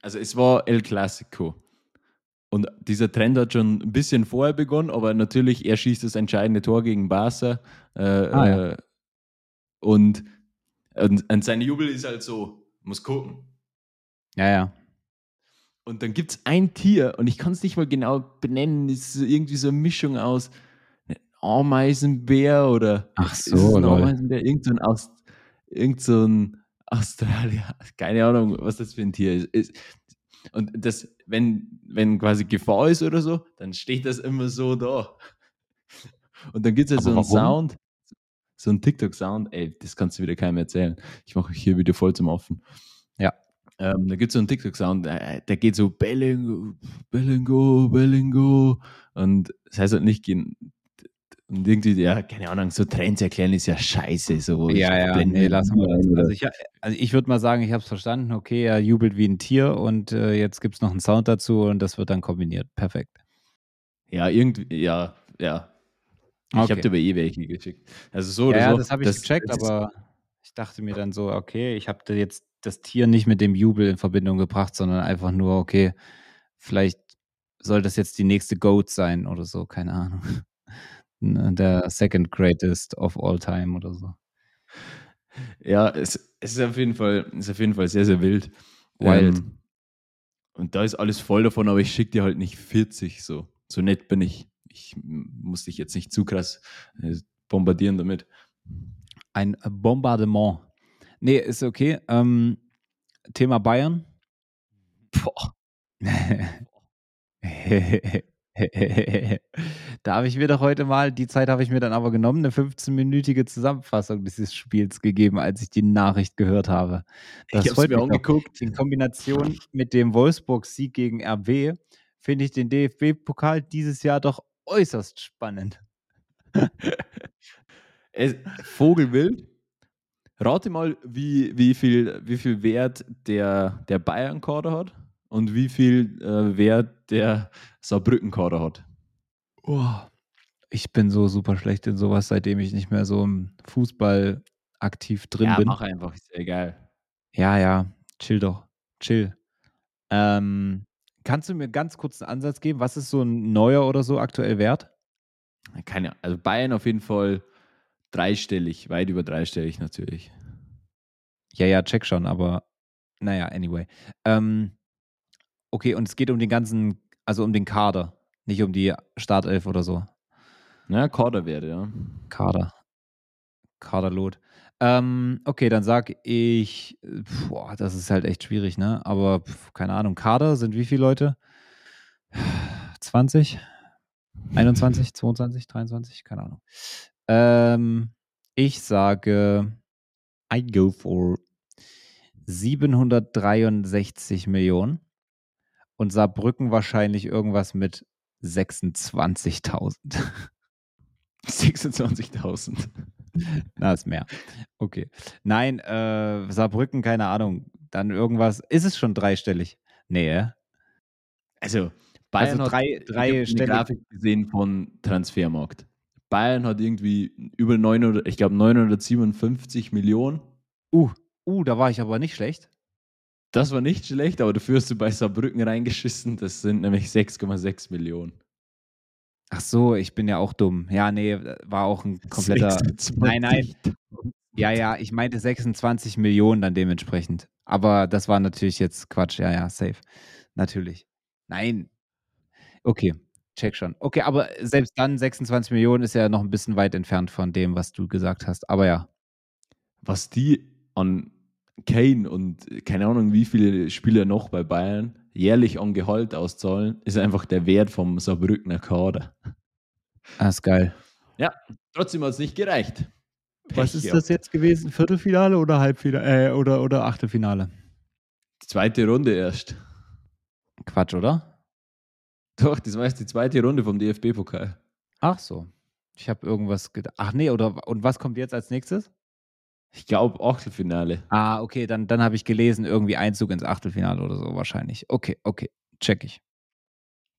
Also es war El Clasico. Und dieser Trend hat schon ein bisschen vorher begonnen, aber natürlich, er schießt das entscheidende Tor gegen Barca. Äh, Ah, ja. äh, und, und, und sein Jubel ist halt so, muss gucken. Ja, ja. Und dann gibt es ein Tier, und ich kann es nicht mal genau benennen, es ist irgendwie so eine Mischung aus Ameisenbär oder Ach ist so, es ein. Ameisenbär, irgend so ein, Aust irgend so ein Australier, keine Ahnung, was das für ein Tier ist. ist und das, wenn, wenn quasi Gefahr ist oder so, dann steht das immer so da. Und dann gibt es halt so einen warum? Sound, so einen TikTok-Sound, ey, das kannst du wieder keinem erzählen. Ich mache hier wieder voll zum Offen. Ja. Ähm, da gibt es so einen TikTok-Sound, der geht so Bellingo, Bellingo, Bellingo. Und das heißt halt nicht gehen. Und irgendwie, ja, keine Ahnung, so Trends erklären ist ja scheiße. So, Ich Ja, ja, blende nee, lass mal das. Also ich, also ich würde mal sagen, ich habe es verstanden. Okay, er jubelt wie ein Tier und äh, jetzt gibt es noch einen Sound dazu und das wird dann kombiniert. Perfekt. Ja, irgendwie, ja, ja. Ich Okay. habe dir aber eh welche geschickt. Also so Ja, oder ja, so. das habe ich gecheckt, das aber ich dachte mir dann so, okay, ich habe jetzt das Tier nicht mit dem Jubel in Verbindung gebracht, sondern einfach nur, okay, vielleicht soll das jetzt die nächste Goat sein oder so, keine Ahnung. Ne, Der second greatest of all time oder so. Ja, es, es ist auf jeden Fall, ist auf jeden Fall sehr, sehr wild. Wild. Ähm, und da ist alles voll davon, aber ich schicke dir halt nicht 40 so. So nett bin ich. Ich muss dich jetzt nicht zu krass äh, bombardieren damit. Ein Bombardement. Nee, ist okay. Ähm, Thema Bayern. Boah. da habe ich mir doch heute mal, die Zeit habe ich mir dann aber genommen, eine 15-minütige Zusammenfassung dieses Spiels gegeben, als ich die Nachricht gehört habe. Das ich habe mir angeguckt. In Kombination mit dem Wolfsburg-Sieg gegen RB finde ich den DFB-Pokal dieses Jahr doch äußerst spannend. Vogelwild. Rate mal, wie, wie, viel, wie viel Wert der, der Bayern-Kader hat und wie viel äh, Wert der Saarbrücken-Kader hat. Oh, ich bin so super schlecht in sowas, seitdem ich nicht mehr so im Fußball aktiv drin ja, bin. mach einfach, ist ja egal. Ja, ja, chill doch. Chill. Ähm, kannst du mir ganz kurz einen Ansatz geben? Was ist so ein neuer oder so aktuell wert? Keine, also Bayern auf jeden Fall dreistellig, weit über dreistellig natürlich. Ja, ja, check schon, aber naja, anyway. Ähm, okay, und es geht um den ganzen, also um den Kader, nicht um die Startelf oder so. Ja, Kaderwerte, ja. Kader. Kaderlot. Ähm, okay, dann sag ich, boah, das ist halt echt schwierig, ne? Aber pf, keine Ahnung, Kader sind wie viele Leute? 20? 21, 22, 23? Keine Ahnung. Ähm, ich sage, I go for 763 Millionen und Saarbrücken wahrscheinlich irgendwas mit 26.000. 26.000. Na, ist mehr. Okay. Nein, äh, Saarbrücken, keine Ahnung. Dann irgendwas. Ist es schon dreistellig? Nee, äh? Also, Bayern Also drei- drei Grafik gesehen von Transfermarkt. Bayern hat irgendwie über 900, ich glaube 957 Millionen. Uh, uh, da war ich aber nicht schlecht. Das war nicht schlecht, aber dafür hast du bei Saarbrücken reingeschissen. Das sind nämlich 6,6 Millionen. Ach so, ich bin ja auch dumm. Ja, nee, war auch ein kompletter. 26. Nein, nein. Ja, ja, ich meinte 26 Millionen dann dementsprechend. Aber das war natürlich jetzt Quatsch. Ja, ja, safe. Natürlich. Nein. Okay, check schon. Okay, aber selbst dann 26 Millionen ist ja noch ein bisschen weit entfernt von dem, was du gesagt hast. Aber ja. Was die an Kane und keine Ahnung, wie viele Spieler noch bei Bayern jährlich an Gehalt auszahlen, ist einfach der Wert vom Saarbrückner Kader. Ah, ist geil. Ja, trotzdem hat es nicht gereicht. Was Pech ist gehabt. das jetzt gewesen? Viertelfinale oder Halbfinale? Äh, oder, oder Achtelfinale? Zweite Runde erst. Quatsch, oder? Doch, das war jetzt die zweite Runde vom DFB-Pokal. Ach so. Ich habe irgendwas gedacht. Ach nee, oder und was kommt jetzt als nächstes? Ich glaube Achtelfinale. Ah, okay, dann, dann habe ich gelesen, irgendwie Einzug ins Achtelfinale oder so wahrscheinlich. Okay, okay, check ich.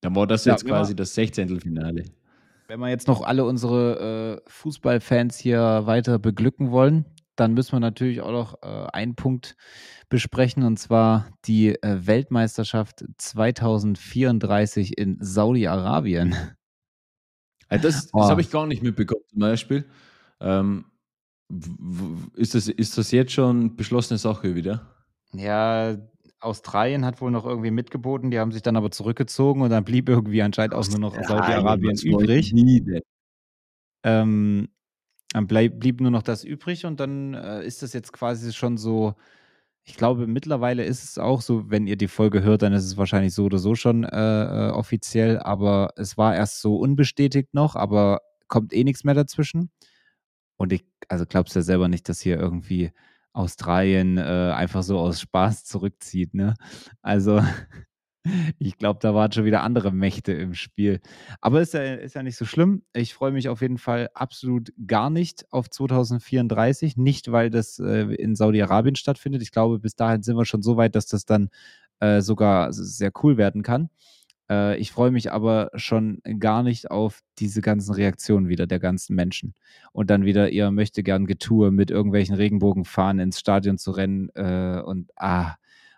Dann war das Ja, jetzt quasi das 16. Finale. Wenn wir jetzt noch alle unsere äh, Fußballfans hier weiter beglücken wollen, dann müssen wir natürlich auch noch äh, einen Punkt besprechen, und zwar die äh, Weltmeisterschaft 2034 in Saudi-Arabien. Also das Oh. das habe ich gar nicht mitbekommen, zum Beispiel. Ähm, ist, das, ist das jetzt schon beschlossene Sache wieder? Ja, Australien hat wohl noch irgendwie mitgeboten, die haben sich dann aber zurückgezogen und dann blieb irgendwie anscheinend auch nur noch Saudi-Arabien übrig. Ähm, dann bleib, blieb nur noch das übrig und dann äh, ist das jetzt quasi schon so. Ich glaube, mittlerweile ist es auch so, wenn ihr die Folge hört, dann ist es wahrscheinlich so oder so schon äh, äh, offiziell, aber es war erst so unbestätigt noch, aber kommt eh nichts mehr dazwischen. Und ich, also glaubst ja selber nicht, dass hier irgendwie Australien äh, einfach so aus Spaß zurückzieht, ne? Also, ich glaube, da waren schon wieder andere Mächte im Spiel. Aber ist ja, ist ja nicht so schlimm. Ich freue mich auf jeden Fall absolut gar nicht auf 2034. Nicht, weil das äh, in Saudi-Arabien stattfindet. Ich glaube, bis dahin sind wir schon so weit, dass das dann äh, sogar sehr cool werden kann. Äh, ich freue mich aber schon gar nicht auf diese ganzen Reaktionen wieder der ganzen Menschen. Und dann wieder ihr möchte gern Getue mit irgendwelchen Regenbogenfahnen ins Stadion zu rennen äh, und ah,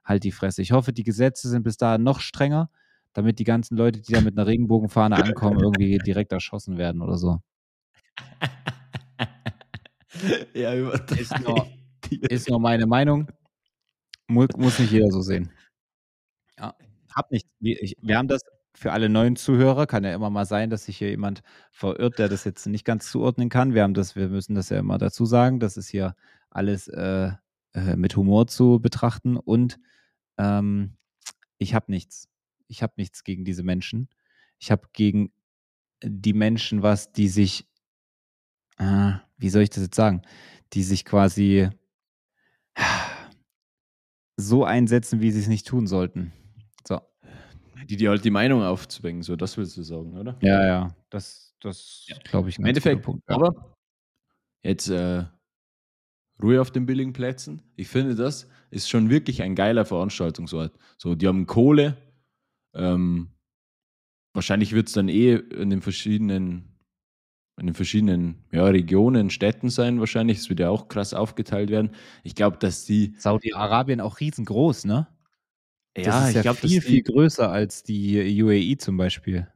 halt die Fresse. Ich hoffe, die Gesetze sind bis dahin noch strenger, damit die ganzen Leute, die da mit einer Regenbogenfahne ankommen, irgendwie direkt erschossen werden oder so. ja, Ist nur- Ist nur meine Meinung. Mu muss nicht jeder so sehen. Ja, hab nicht. Wir, ich, wir haben das für alle neuen Zuhörer, kann ja immer mal sein, dass sich hier jemand verirrt, der das jetzt nicht ganz zuordnen kann. Wir haben das, wir müssen das ja immer dazu sagen. Das ist hier alles äh, äh, mit Humor zu betrachten und ähm, ich habe nichts. Ich habe nichts gegen diese Menschen. Ich habe gegen die Menschen was, die sich, äh, wie soll ich das jetzt sagen, die sich quasi so einsetzen, wie sie es nicht tun sollten. So. Die dir halt die Meinung aufzwingen, so das willst du sagen, oder? Ja, ja. Das, das Ja. glaube ich, Im Endeffekt, Punkt. Ja. aber jetzt äh, Ruhe auf den billigen Plätzen. Ich finde, das ist schon wirklich ein geiler Veranstaltungsort. So, die haben Kohle. Ähm, wahrscheinlich wird es dann eh in den verschiedenen, in den verschiedenen ja, Regionen, Städten sein, wahrscheinlich. Es wird ja auch krass aufgeteilt werden. Ich glaube, dass die. Saudi-Arabien auch riesengroß, ne? Das ja, ist ich ja glaube, viel, die, viel größer als die UAE zum Beispiel.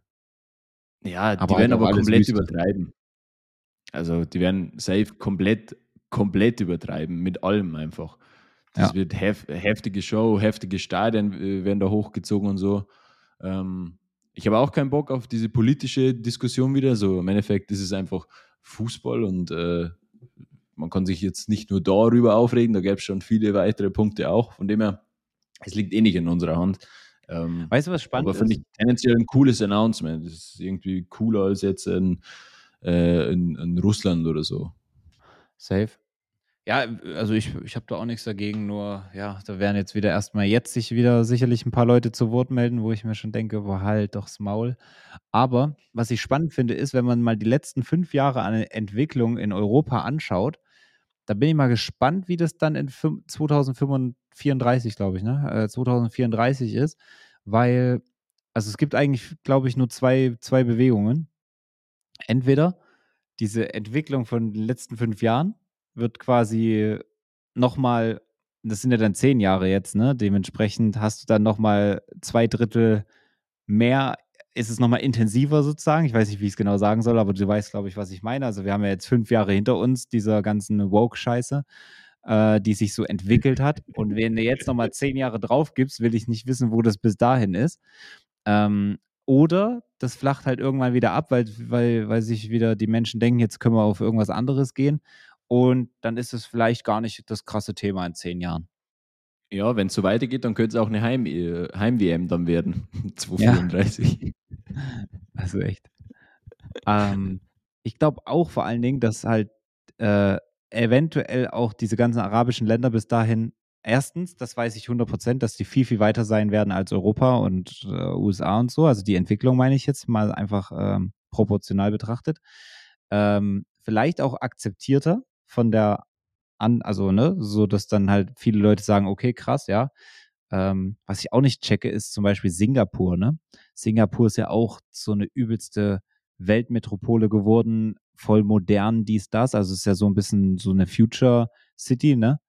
Ja, die Aber werden halt auch aber komplett übertreiben. Also die werden safe komplett, komplett übertreiben, mit allem einfach. Das Ja. wird hef heftige Show, heftige Stadien äh, werden da hochgezogen und so. Ähm, ich habe auch keinen Bock auf diese politische Diskussion wieder. So im Endeffekt ist es einfach Fußball und äh, man kann sich jetzt nicht nur darüber aufregen, da gäbe es schon viele weitere Punkte auch. Von dem her, es liegt eh nicht in unserer Hand. Ähm, Weißt du, was spannend aber finde ist? ich tendenziell ein cooles Announcement. Das ist irgendwie cooler als jetzt in, äh, in, in Russland oder so. Safe. Ja, also ich, ich habe da auch nichts dagegen, nur ja, da werden jetzt wieder erstmal jetzt sich wieder sicherlich ein paar Leute zu Wort melden, wo ich mir schon denke, boah, halt doch's Maul. Aber was ich spannend finde, ist, wenn man mal die letzten fünf Jahre an Entwicklung in Europa anschaut, da bin ich mal gespannt, wie das dann in fün- 2034, glaube ich, ne? Äh, 2034 ist, weil, also es gibt eigentlich, glaube ich, nur zwei, zwei Bewegungen. Entweder diese Entwicklung von den letzten fünf Jahren wird quasi nochmal, das sind ja dann zehn Jahre jetzt, ne? Dementsprechend hast du dann nochmal zwei Drittel mehr, ist es nochmal intensiver sozusagen. Ich weiß nicht, wie ich es genau sagen soll, aber du weißt, glaube ich, was ich meine. Also wir haben ja jetzt fünf Jahre hinter uns, dieser ganzen Woke-Scheiße, äh, die sich so entwickelt hat. Und wenn du jetzt nochmal zehn Jahre drauf gibst, will ich nicht wissen, wo das bis dahin ist. Ähm, oder das flacht halt irgendwann wieder ab, weil, weil, weil sich wieder die Menschen denken, jetzt können wir auf irgendwas anderes gehen. Und dann ist es vielleicht gar nicht das krasse Thema in zehn Jahren. Ja, wenn es so weitergeht, dann könnte es auch eine Heim, äh, Heim-WM dann werden. 234. Also echt. Ähm, ich glaube auch vor allen Dingen, dass halt äh, eventuell auch diese ganzen arabischen Länder bis dahin, erstens, das weiß ich 100 Prozent, dass die viel, viel weiter sein werden als Europa und äh, USA und so. Also die Entwicklung meine ich jetzt mal einfach ähm, proportional betrachtet. Ähm, vielleicht auch akzeptierter von der an, also ne, so dass dann halt viele Leute sagen, okay, krass, ja. Ähm, was ich auch nicht checke, ist zum Beispiel Singapur, ne? Singapur ist ja auch so eine übelste Weltmetropole geworden, voll modern, dies, das. Also ist ja so ein bisschen so eine Future City, ne?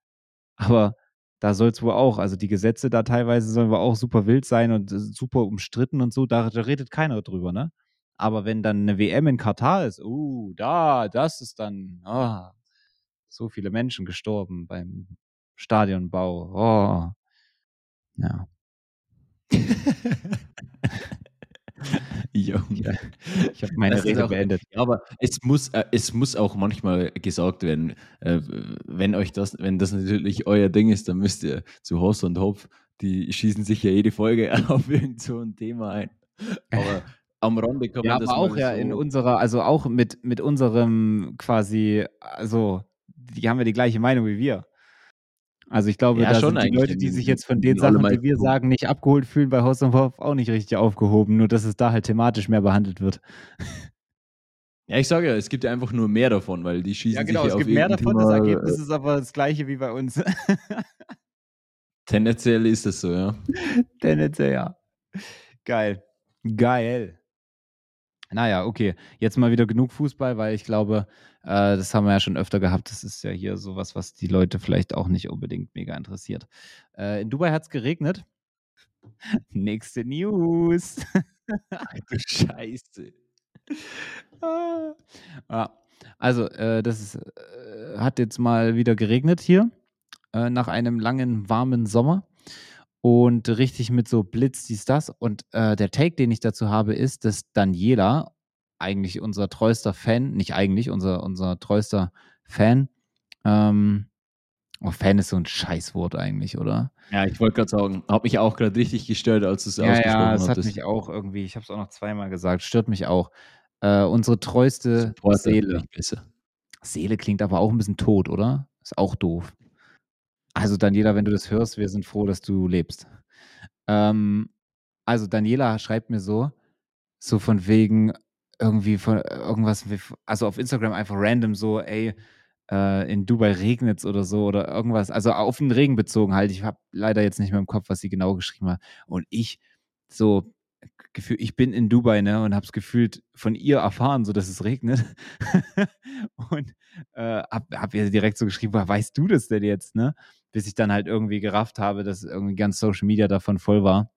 Aber da soll es wohl auch, also die Gesetze da teilweise sollen wohl auch super wild sein und äh, super umstritten und so, da, da redet keiner drüber, ne? Aber wenn dann eine WM in Katar ist, uh, da, das ist dann, ah, so viele Menschen gestorben beim Stadionbau. Oh. Ja. ja, ich habe meine Rede auch, beendet. Aber es muss, äh, es muss auch manchmal gesagt werden, äh, wenn euch das, wenn das natürlich euer Ding ist, dann müsst ihr zu Hoss und Hopf, die schießen sich ja jede Folge auf irgend so ein Thema ein. Aber am Rande kann man ja, das aber auch ja so in unserer, also auch mit, mit unserem quasi, also die haben ja die gleiche Meinung wie wir. Also ich glaube, Ja, da sind die Leute, die sich jetzt von den Sachen, die wir sagen, nicht abgeholt fühlen, bei Haus und Hof auch nicht richtig aufgehoben, nur dass es da halt thematisch mehr behandelt wird. Ja, ich sage ja, es gibt ja einfach nur mehr davon, weil die schießen Ja, genau, sich es ja auf gibt mehr davon, das Ergebnis äh, ist aber das gleiche wie bei uns. Tendenziell ist es so, ja. Tendenziell ja. Geil. Geil. Naja, okay. Jetzt mal wieder genug Fußball, weil ich glaube, äh, das haben wir ja schon öfter gehabt. Das ist ja hier sowas, was die Leute vielleicht auch nicht unbedingt mega interessiert. Äh, in Dubai hat es geregnet. Nächste News. Du Scheiße. Ah. ja. Also, äh, das ist, äh, hat jetzt mal wieder geregnet hier, äh, nach einem langen, warmen Sommer. Und richtig mit so Blitz, dies, das. Und äh, der Take, den ich dazu habe, ist, dass Daniela, eigentlich unser treuester Fan, nicht eigentlich, unser, unser treuester Fan, ähm, oh, Fan ist so ein Scheißwort eigentlich, oder? Ja, ich wollte gerade sagen, hat mich auch gerade richtig gestört, als du es Ja, ausgesprochen ja, es hat hattest. mich auch irgendwie, ich habe es auch noch zweimal gesagt, stört mich auch. Äh, unsere treueste Supporter Seele. Seele klingt aber auch ein bisschen tot, oder? Ist auch doof. Also Daniela, wenn du das hörst, wir sind froh, dass du lebst. Ähm, also Daniela schreibt mir so, so von wegen irgendwie von irgendwas, wie- also auf Instagram einfach random so, ey, äh, in Dubai regnet's oder so oder irgendwas, also auf den Regen bezogen halt. Ich habe leider jetzt nicht mehr im Kopf, was sie genau geschrieben hat. Und ich so Gefühl, ich bin in Dubai, ne, und hab's gefühlt von ihr erfahren, so dass es regnet. und äh, hab, hab ihr direkt so geschrieben, "Woher weißt du das denn jetzt, ne? Bis ich dann halt irgendwie gerafft habe, dass irgendwie ganz Social Media davon voll war.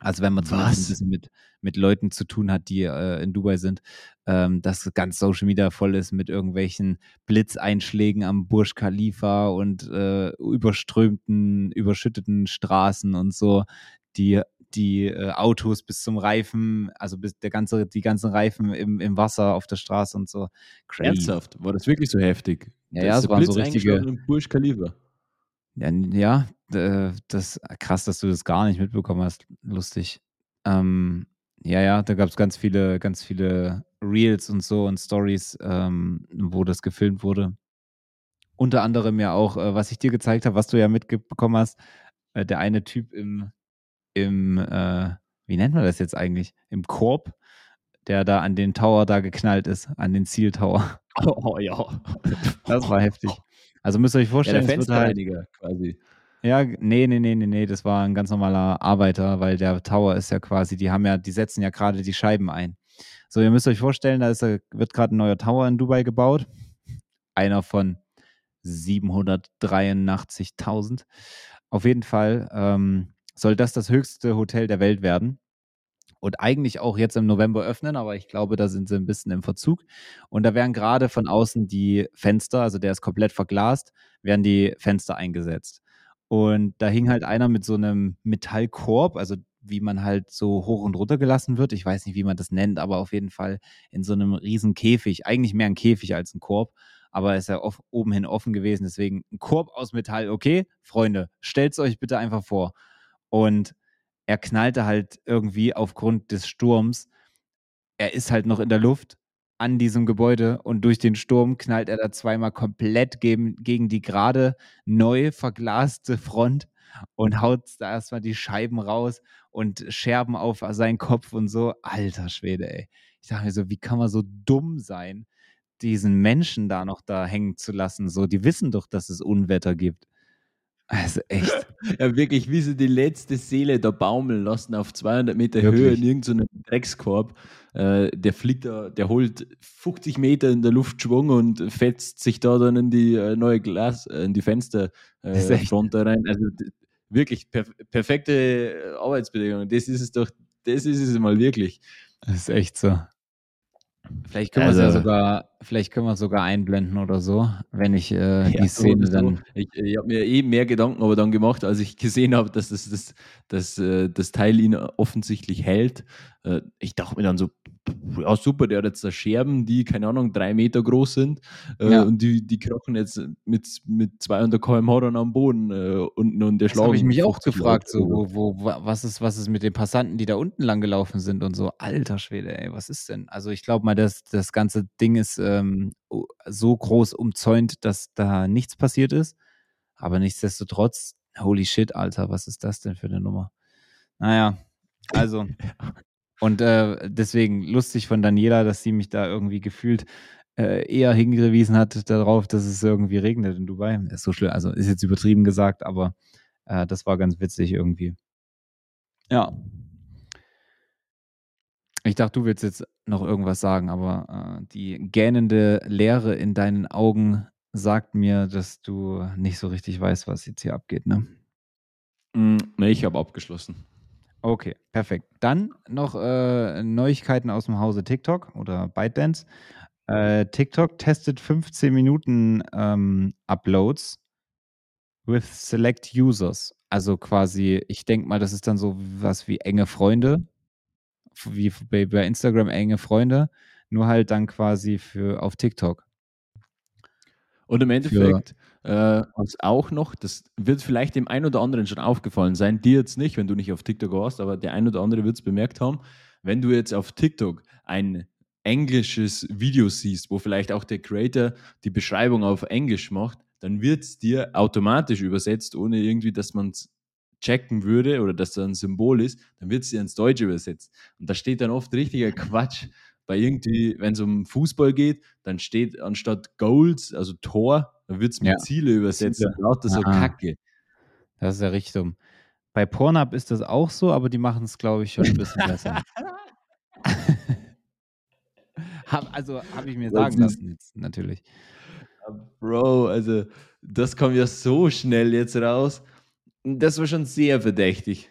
Also wenn man zumindest ein bisschen mit, mit Leuten zu tun hat, die äh, in Dubai sind, ähm, dass ganz Social Media voll ist mit irgendwelchen Blitzeinschlägen am Burj Khalifa und äh, überströmten, überschütteten Straßen und so, die die äh, Autos bis zum Reifen, also bis der ganze, die ganzen Reifen im, im Wasser auf der Straße und so. Crazy. Ernsthaft? War das wirklich so heftig? Ja, ja, es waren so richtige- Burj Khalifa. Ja, das krass, dass du das gar nicht mitbekommen hast. Lustig. Ähm, ja, ja, da gab es ganz viele, ganz viele Reels und so und Stories, ähm, wo das gefilmt wurde. Unter anderem ja auch, äh, was ich dir gezeigt habe, was du ja mitbekommen hast, äh, der eine Typ im, im äh, wie nennt man das jetzt eigentlich? Im Korb, der da an den Tower da geknallt ist, an den Zieltower. Oh, ja. Das war heftig. Also müsst ihr euch Ja, vorstellen, der es wird halt, Fensterreiniger quasi. Ja, nee, nee, nee, nee, nee, das war ein ganz normaler Arbeiter, weil der Tower ist ja quasi, die haben ja, die setzen ja gerade die Scheiben ein. So, ihr müsst euch vorstellen, da ist, ja- wird gerade ein neuer Tower in Dubai gebaut. Einer von 783.000. Auf jeden Fall ähm, soll das das höchste Hotel der Welt werden. Und eigentlich auch jetzt im November öffnen, aber ich glaube, da sind sie ein bisschen im Verzug. Und da werden gerade von außen die Fenster, also der ist komplett verglast, werden die Fenster eingesetzt. Und da hing halt einer mit so einem Metallkorb, also wie man halt so hoch und runter gelassen wird. Ich weiß nicht, wie man das nennt, aber auf jeden Fall in so einem riesen Käfig. Eigentlich mehr ein Käfig als ein Korb. aber ist ja off, oben offen gewesen. Deswegen ein Korb aus Metall. Okay, Freunde, stellt es euch bitte einfach vor. Und er knallte halt irgendwie aufgrund des Sturms. Er ist halt noch in der Luft an diesem Gebäude und durch den Sturm knallt er da zweimal komplett gegen, gegen die gerade neu verglaste Front und haut da erstmal die Scheiben raus und Scherben auf seinen Kopf und so. Alter Schwede, ey. Ich dachte mir so, wie kann man so dumm sein, diesen Menschen da noch da hängen zu lassen? So, die wissen doch, dass es Unwetter gibt. Also echt. ja, wirklich, wie sie die letzte Seele da baumeln lassen auf 200 Meter wirklich? Höhe in irgendeinem Dreckskorb. Äh, der fliegt da, der holt 50 Meter in der Luft Schwung und fetzt sich da dann in die äh, neue Glas, äh, in die Fensterfront äh, rein. Also wirklich perf perfekte Arbeitsbedingungen. Das ist es doch, das ist es mal wirklich. Das ist echt so. Vielleicht können also, wir es ja sogar, vielleicht können wir es sogar einblenden oder so, wenn ich äh, ja, die Szene so, dann. Ich, ich habe mir eben mehr Gedanken aber dann gemacht, als ich gesehen habe, dass das, das, das, äh, das Teil ihn offensichtlich hält. Äh, ich dachte mir dann so, ja super, der hat jetzt da Scherben, die, keine Ahnung, drei Meter groß sind äh, ja. und die, die krochen jetzt mit, mit 200 km/h dann am Boden äh, unten und der Schlag. habe ich mich auch gefragt, so, wo, wo, was, ist, was ist mit den Passanten, die da unten lang gelaufen sind und so. Alter Schwede, ey, was ist denn? Also ich glaube mal, dass das ganze Ding ist ähm, so groß umzäunt, dass da nichts passiert ist. Aber nichtsdestotrotz, holy shit, Alter, was ist das denn für eine Nummer? Naja, also Und äh, deswegen lustig von Daniela, dass sie mich da irgendwie gefühlt äh, eher hingewiesen hat darauf, dass es irgendwie regnet in Dubai. Ist so schlimm, also ist jetzt übertrieben gesagt, aber äh, das war ganz witzig irgendwie. Ja. Ich dachte, du willst jetzt noch irgendwas sagen, aber äh, die gähnende Leere in deinen Augen sagt mir, dass du nicht so richtig weißt, was jetzt hier abgeht, ne? Mm, ne, ich habe abgeschlossen. Okay, perfekt. Dann noch äh, Neuigkeiten aus dem Hause TikTok oder ByteDance. Äh, TikTok testet 15 Minuten ähm, Uploads with select users. Also quasi, ich denke mal, das ist dann so was wie enge Freunde, wie bei, bei Instagram enge Freunde, nur halt dann quasi für auf TikTok. Und im Endeffekt äh, was auch noch, das wird vielleicht dem einen oder anderen schon aufgefallen sein, dir jetzt nicht, wenn du nicht auf TikTok warst, aber der ein oder andere wird es bemerkt haben, wenn du jetzt auf TikTok ein englisches Video siehst, wo vielleicht auch der Creator die Beschreibung auf Englisch macht, dann wird es dir automatisch übersetzt, ohne irgendwie, dass man es checken würde oder dass da ein Symbol ist, dann wird es dir ins Deutsche übersetzt. Und da steht dann oft richtiger Quatsch bei irgendwie, wenn es um Fußball geht, dann steht anstatt Goals, also Tor, dann wird es mit ja. Ziele übersetzt. Ziele. Lauter so Kacke. Das ist ja richtig dumm. Bei Pornhub ist das auch so, aber die machen es, glaube ich, schon ein bisschen besser. hab, also habe ich mir sagen lassen jetzt, natürlich. Bro, also das kam ja so schnell jetzt raus. Das war schon sehr verdächtig.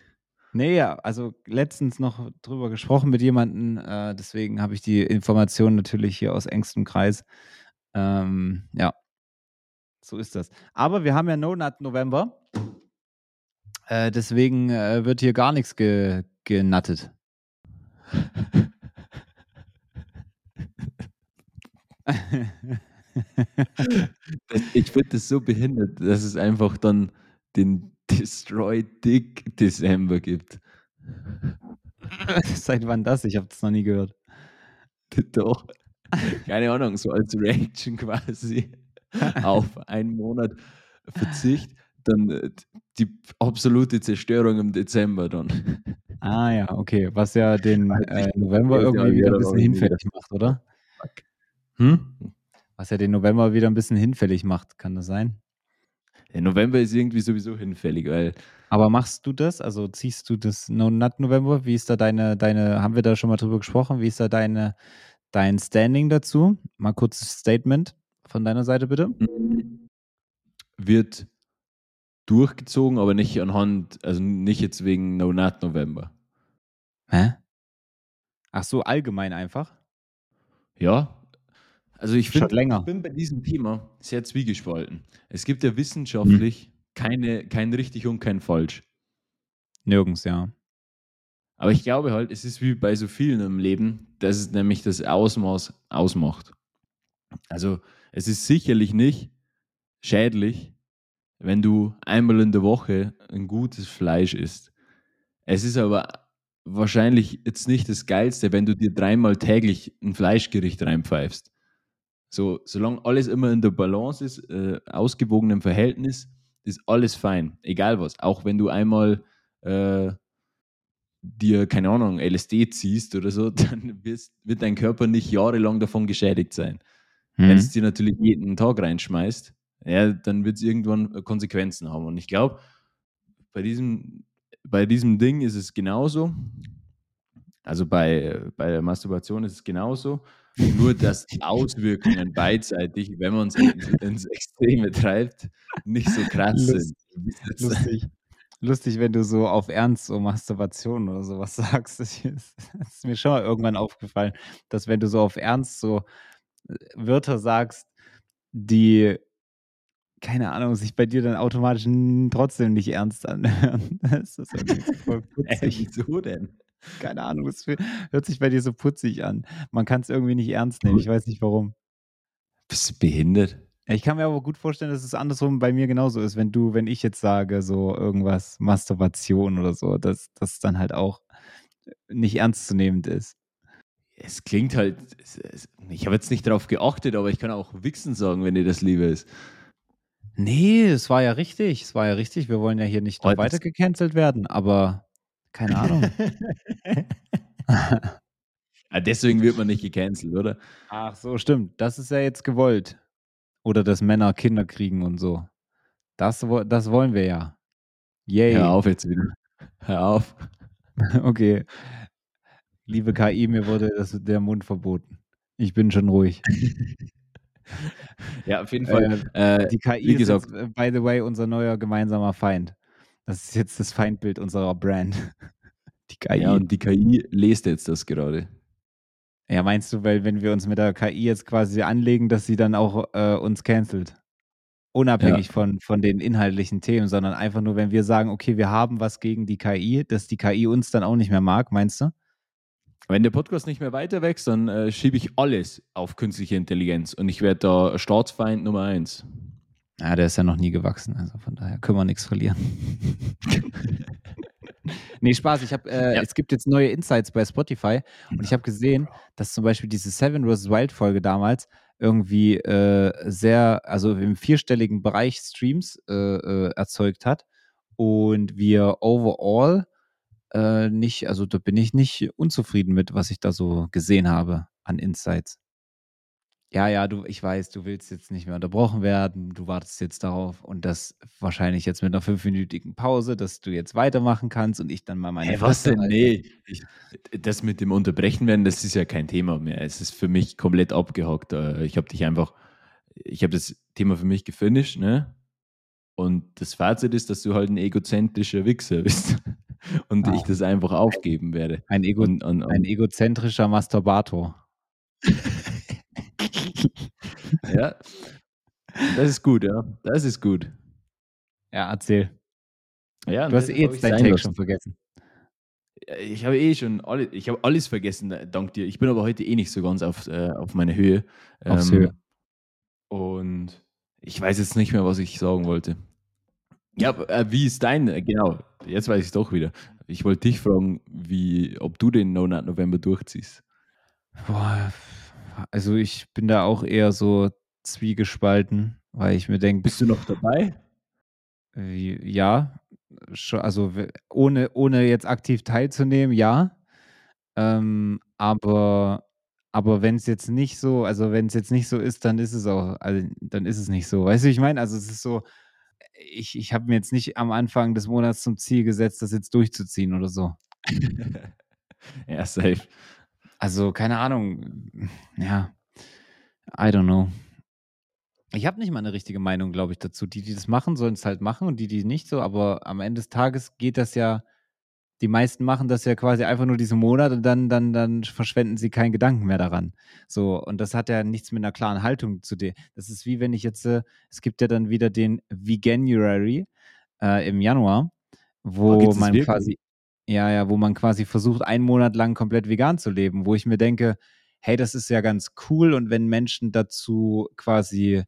Nee, ja, also letztens noch drüber gesprochen mit jemandem, äh, deswegen habe ich die Information natürlich hier aus engstem Kreis. Ähm, ja, so ist das. Aber wir haben ja No Nut November. Äh, deswegen äh, wird hier gar nichts ge genattet. ich finde das so behindert, dass es einfach dann den Destroy Dick December gibt. Seit wann das? Ich habe das noch nie gehört. Doch. Keine Ahnung, so als Reaction quasi auf einen Monat Verzicht, dann äh, die absolute Zerstörung im Dezember dann. Ah ja, okay. Was ja den äh, November irgendwie wieder ein bisschen hinfällig macht, oder? Hm? Was ja den November wieder ein bisschen hinfällig macht, kann das sein? November ist irgendwie sowieso hinfällig, weil. Aber machst du das? Also ziehst du das No Nut November? Wie ist da deine, deine, haben wir da schon mal drüber gesprochen? Wie ist da deine, dein Standing dazu? Mal kurzes Statement von deiner Seite bitte. Wird durchgezogen, aber nicht anhand, also nicht jetzt wegen No Nut November. Hä? Ach so, allgemein einfach? Ja, also ich finde, ich bin bei diesem Thema sehr zwiegespalten. Es gibt ja wissenschaftlich hm. keine, kein richtig und kein falsch. Nirgends, ja. Aber ich glaube halt, es ist wie bei so vielen im Leben, dass es nämlich das Ausmaß ausmacht. Also Es ist sicherlich nicht schädlich, wenn du einmal in der Woche ein gutes Fleisch isst. Es ist aber wahrscheinlich jetzt nicht das Geilste, wenn du dir dreimal täglich ein Fleischgericht reinpfeifst. So, solange alles immer in der Balance ist, äh, ausgewogenem Verhältnis, ist alles fein. Egal was. Auch wenn du einmal äh, dir, keine Ahnung, LSD ziehst oder so, dann wirst, wird dein Körper nicht jahrelang davon geschädigt sein. Mhm. Wenn es dir natürlich jeden Tag reinschmeißt, ja, dann wird es irgendwann Konsequenzen haben. Und ich glaube, bei diesem, bei diesem Ding ist es genauso. Also bei, bei der Masturbation ist es genauso. Nur, dass die Auswirkungen beidseitig, wenn man es ins, Extreme treibt, nicht so krass Lust- sind. Lustig. Lustig, wenn du so auf Ernst so Masturbation oder sowas sagst. Das ist, das ist mir schon mal irgendwann aufgefallen, dass wenn du so auf Ernst so äh, Wörter sagst, die, keine Ahnung, sich bei dir dann automatisch trotzdem nicht ernst anhören. Das ist irgendwie so voll Äh, putzig. wieso denn? Keine Ahnung, es hört sich bei dir so putzig an. Man kann es irgendwie nicht ernst nehmen. Ich weiß nicht warum. Bist du behindert? Ich kann mir aber gut vorstellen, dass es andersrum bei mir genauso ist, wenn du, wenn ich jetzt sage, so irgendwas, Masturbation oder so, dass das dann halt auch nicht ernstzunehmend ist. Es klingt halt. es- es- Ich habe jetzt nicht darauf geachtet, aber ich kann auch Wichsen sagen, wenn dir das lieber ist. Nee, es war ja richtig. Es war ja richtig. Wir wollen ja hier nicht noch Oh, weiter gecancelt werden, aber keine Ahnung. Ah, deswegen wird man nicht gecancelt, oder? Ach so, stimmt. Das ist ja jetzt gewollt. Oder dass Männer Kinder kriegen und so. Das, das wollen wir ja. Yay. Hör auf jetzt wieder. Hör auf. Okay. Liebe KI, mir wurde das, der Mund verboten. Ich bin schon ruhig. Ja, auf jeden Fall. Äh, Äh, die KI wie ist jetzt, äh, by the way, unser neuer gemeinsamer Feind. Das ist jetzt das Feindbild unserer Brand. Die KI. ja, und die KI lest jetzt das gerade. Ja, meinst du, weil wenn wir uns mit der KI jetzt quasi anlegen, dass sie dann auch äh, uns cancelt? Unabhängig von, von den inhaltlichen Themen, sondern einfach nur, wenn wir sagen, okay, wir haben was gegen die KI, dass die KI uns dann auch nicht mehr mag, meinst du? Wenn der Podcast nicht mehr weiter wächst, dann äh, schiebe ich alles auf künstliche Intelligenz und ich werde da Staatsfeind Nummer eins. Ja, der ist ja noch nie gewachsen, also von daher können wir nichts verlieren. nee, Spaß. Ich habe, äh, Ja. es gibt jetzt neue Insights bei Spotify und ich habe gesehen, dass zum Beispiel diese Seven vs. Wild Folge damals irgendwie äh, sehr, also im vierstelligen Bereich Streams äh, äh, erzeugt hat und wir overall äh, nicht, also da bin ich nicht unzufrieden mit, was ich da so gesehen habe an Insights. Ja, ja, du, ich weiß, du willst jetzt nicht mehr unterbrochen werden, du wartest jetzt darauf und das wahrscheinlich jetzt mit einer fünfminütigen Pause, dass du jetzt weitermachen kannst und ich dann mal meine Hey, was denn? Nee. Ich, das mit dem Unterbrechen werden, das ist ja kein Thema mehr. Es ist für mich komplett abgehakt. Äh, Ich habe dich einfach, ich habe das Thema für mich gefinisht, ne? Und das Fazit ist, dass du halt ein egozentrischer Wichser bist. Und Wow. ich das einfach aufgeben werde. Ein, Ego, Und, und, und, ein egozentrischer Masturbator. ja. Das ist gut, ja. Das ist gut. Ja, erzähl. Ja, Du hast das eh jetzt deinen lassen. schon vergessen. Ich habe eh schon alle, ich habe alles vergessen, dank dir. Ich bin aber heute eh nicht so ganz auf, äh, auf meine Höhe. Aufs Ähm, Höhe. Und ich weiß jetzt nicht mehr, was ich sagen wollte. Ja, äh, wie ist dein, äh, genau, jetzt weiß ich es doch wieder. Ich wollte dich fragen, wie, ob du den No Nut November durchziehst. Boah, also ich bin da auch eher so zwiegespalten, weil ich mir denke, Bist du noch dabei? Äh, Ja, also ohne, ohne jetzt aktiv teilzunehmen, ja. Ähm, aber aber wenn es jetzt nicht so, also wenn es jetzt nicht so ist, dann ist es auch, also dann ist es nicht so. Weißt du, ich meine? Also es ist so, ich, ich habe mir jetzt nicht am Anfang des Monats zum Ziel gesetzt, das jetzt durchzuziehen oder so. ja, safe. Also keine Ahnung, ja, I don't know. Ich habe nicht mal eine richtige Meinung, glaube ich, dazu. Die, die das machen, sollen es halt machen und die, die nicht so. Aber am Ende des Tages geht das ja, die meisten machen das ja quasi einfach nur diesen Monat und dann, dann, dann verschwenden sie keinen Gedanken mehr daran. So, und das hat ja nichts mit einer klaren Haltung zu dir. Das ist wie wenn ich jetzt, äh, es gibt ja dann wieder den Veganuary äh, im Januar, wo das man wirklich? quasi, ja, ja, wo man quasi versucht, einen Monat lang komplett vegan zu leben, wo ich mir denke, hey, das ist ja ganz cool und wenn Menschen dazu quasi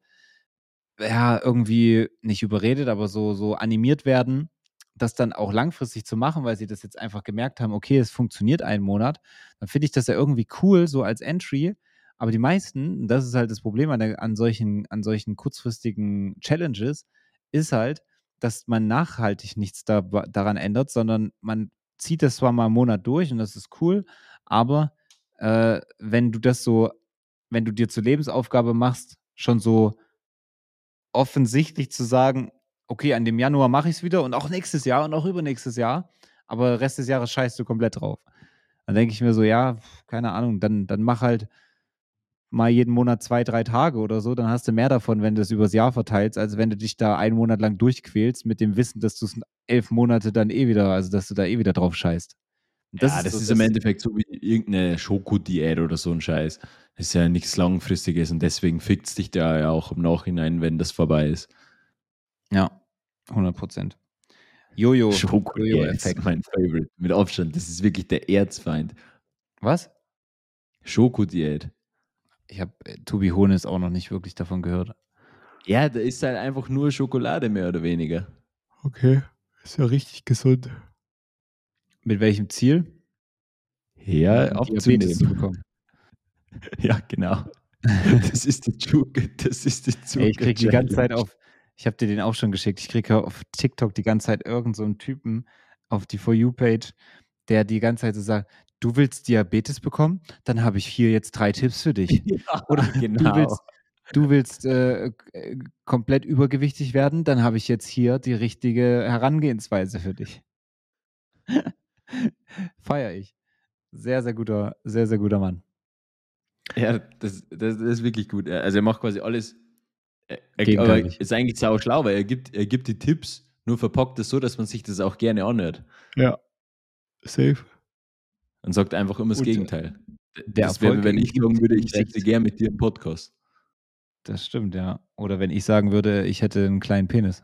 ja, irgendwie nicht überredet, aber so, so animiert werden, das dann auch langfristig zu machen, weil sie das jetzt einfach gemerkt haben, okay, es funktioniert einen Monat, dann finde ich das ja irgendwie cool, so als Entry. Aber die meisten, das ist halt das Problem an, der, an, solchen, an solchen kurzfristigen Challenges, ist halt, dass man nachhaltig nichts da, daran ändert, sondern man zieht das zwar mal einen Monat durch und das ist cool, aber äh, wenn du das so, wenn du dir zur Lebensaufgabe machst, schon so offensichtlich zu sagen, okay, an dem Januar mache ich es wieder und auch nächstes Jahr und auch übernächstes Jahr, aber Rest des Jahres scheißt du komplett drauf. Dann denke ich mir so, ja, keine Ahnung, dann, dann mach halt mal jeden Monat zwei, drei Tage oder so, dann hast du mehr davon, wenn du es übers Jahr verteilst, als wenn du dich da einen Monat lang durchquälst mit dem Wissen, dass du es elf Monate dann eh wieder, also dass du da eh wieder drauf scheißt. Das ja, ist das so, ist im Endeffekt so wie irgendeine Schokodiät oder so ein Scheiß. Das ist ja nichts Langfristiges und deswegen fickt es dich da ja auch im Nachhinein, wenn das vorbei ist. Ja, 100 Prozent. Jojo. Schokodiät mein Favorite. Mit Abstand. Das ist wirklich der Erzfeind. Was? Schokodiät. Ich habe äh, Tobi Hones auch noch nicht wirklich davon gehört. Ja, da ist halt einfach nur Schokolade, mehr oder weniger. Okay. Ist ja richtig gesund. Mit welchem Ziel? Ja, abzunehmen. zu bekommen. Ja, genau. Das ist die Zuge. Das ist die Zuge. ich kriege die ganze Zeit auf, ich habe dir den auch schon geschickt, ich kriege auf TikTok die ganze Zeit irgendeinen so Typen auf die For You-Page, der die ganze Zeit so sagt, du willst Diabetes bekommen, dann habe ich hier jetzt drei Tipps für dich. Ja, Oder genau. du willst, du willst äh, äh, komplett übergewichtig werden, dann habe ich jetzt hier die richtige Herangehensweise für dich. Feier ich. Sehr, sehr guter, sehr, sehr guter Mann. Ja, das, das, das ist wirklich gut. Also er macht quasi alles. Er, er aber ist eigentlich sau schlau, weil er gibt, er gibt die Tipps, nur verpackt es so, dass man sich das auch gerne anhört. Ja. Safe. Und sagt einfach immer das Und Gegenteil. Der das wäre, wenn ich sagen würde, ich sitze gern mit dir im Podcast. Das stimmt, ja. Oder wenn ich sagen würde, ich hätte einen kleinen Penis.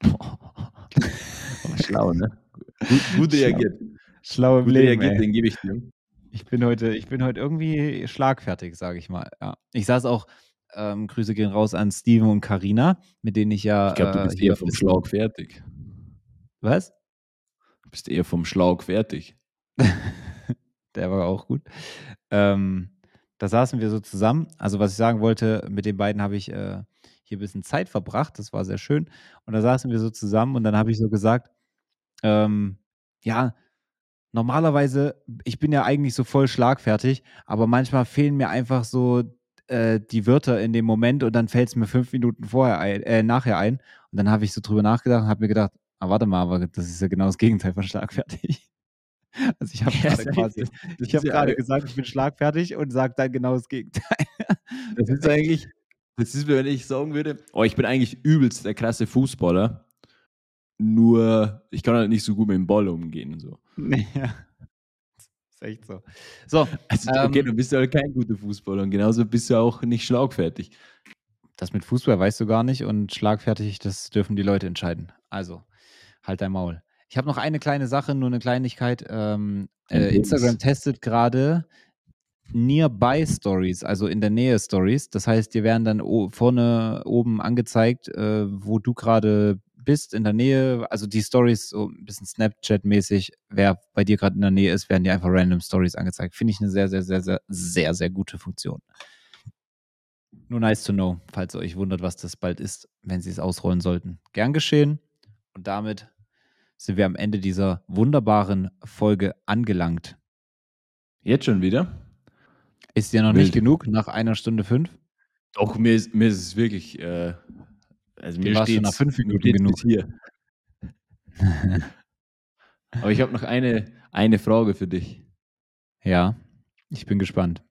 schlau, ne? Gut, gut reagiert. Schlau im gut Leben, reagiert, den gebe ich dir. Ich bin heute, ich bin heute irgendwie schlagfertig, sage ich mal. Ja. Ich saß auch, ähm, Grüße gehen raus an Steven und Karina, mit denen ich ja. Ich glaube, du bist äh, eher vom Schlag fertig. Was? Du bist eher vom Schlag fertig. Der war auch gut. Ähm, da saßen wir so zusammen. Also, was ich sagen wollte, mit den beiden habe ich äh, hier ein bisschen Zeit verbracht. Das war sehr schön. Und da saßen wir so zusammen und dann habe ich so gesagt, ähm, ja, normalerweise, ich bin ja eigentlich so voll schlagfertig, aber manchmal fehlen mir einfach so äh, die Wörter in dem Moment und dann fällt es mir fünf Minuten vorher ein, äh, nachher ein. Und dann habe ich so drüber nachgedacht und habe mir gedacht, ah, warte mal, aber das ist ja genau das Gegenteil von schlagfertig. Also ich habe ja, gerade quasi, ich habe gerade gesagt, ich bin schlagfertig und sage dann genau das Gegenteil. Das ist eigentlich, das ist, wenn ich sagen würde, oh, ich bin eigentlich übelst der krasse Fußballer. Nur, ich kann halt nicht so gut mit dem Ball umgehen. So. Ja. Ist echt so. So. Also, okay, ähm, du bist ja halt kein guter Fußballer und genauso bist du auch nicht schlagfertig. Das mit Fußball weißt du gar nicht und schlagfertig, das dürfen die Leute entscheiden. Also, halt dein Maul. Ich habe noch eine kleine Sache, nur eine Kleinigkeit. Ähm, äh, Instagram testet gerade Nearby Stories, also in der Nähe Stories. Das heißt, dir werden dann vorne oben angezeigt, äh, wo du gerade bist in der Nähe, also die Stories so ein bisschen Snapchat-mäßig, wer bei dir gerade in der Nähe ist, werden dir einfach random Stories angezeigt. Finde ich eine sehr, sehr, sehr, sehr, sehr, sehr gute Funktion. Nur nice to know, falls ihr euch wundert, was das bald ist, wenn sie es ausrollen sollten. Gern geschehen. Und damit sind wir am Ende dieser wunderbaren Folge angelangt. Jetzt schon wieder? Ist dir noch Wild. nicht genug nach einer Stunde fünf? Doch, mir ist, mir ist es wirklich äh, also mir steht nach fünf Minuten genug hier. Aber ich habe noch eine, eine Frage für dich. Ja, ich bin gespannt.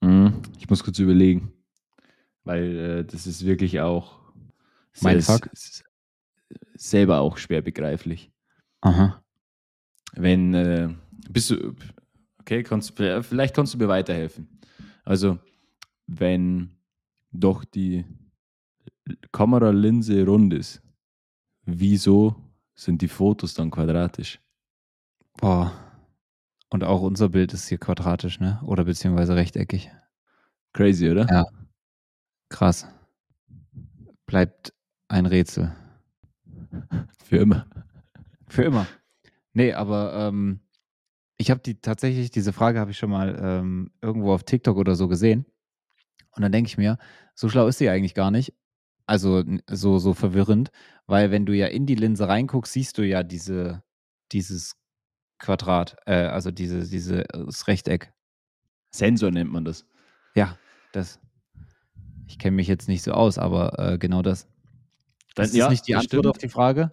Mhm. Ich muss kurz überlegen, weil äh, das ist wirklich auch mein Fuck. selber auch schwer begreiflich. Aha. Wenn äh, bist du okay, kannst vielleicht kannst du mir weiterhelfen. Also wenn doch die Kameralinse rund ist, wieso sind die Fotos dann quadratisch? Boah. Und auch unser Bild ist hier quadratisch, ne? Oder beziehungsweise rechteckig. Crazy, oder? Ja. Krass. Bleibt ein Rätsel. Für immer. Für immer. Nee, aber ähm, ich habe die tatsächlich, diese Frage habe ich schon mal ähm, irgendwo auf TikTok oder so gesehen. Und dann denke ich mir, so schlau ist sie eigentlich gar nicht. Also so, so verwirrend, weil wenn du ja in die Linse reinguckst, siehst du ja diese, dieses Quadrat, äh, also diese, diese, das Rechteck. Sensor nennt man das. Ja, das. Ich kenne mich jetzt nicht so aus, aber äh, genau das. Dann- Das ist ja, nicht die Antwort stimmt. auf die Frage?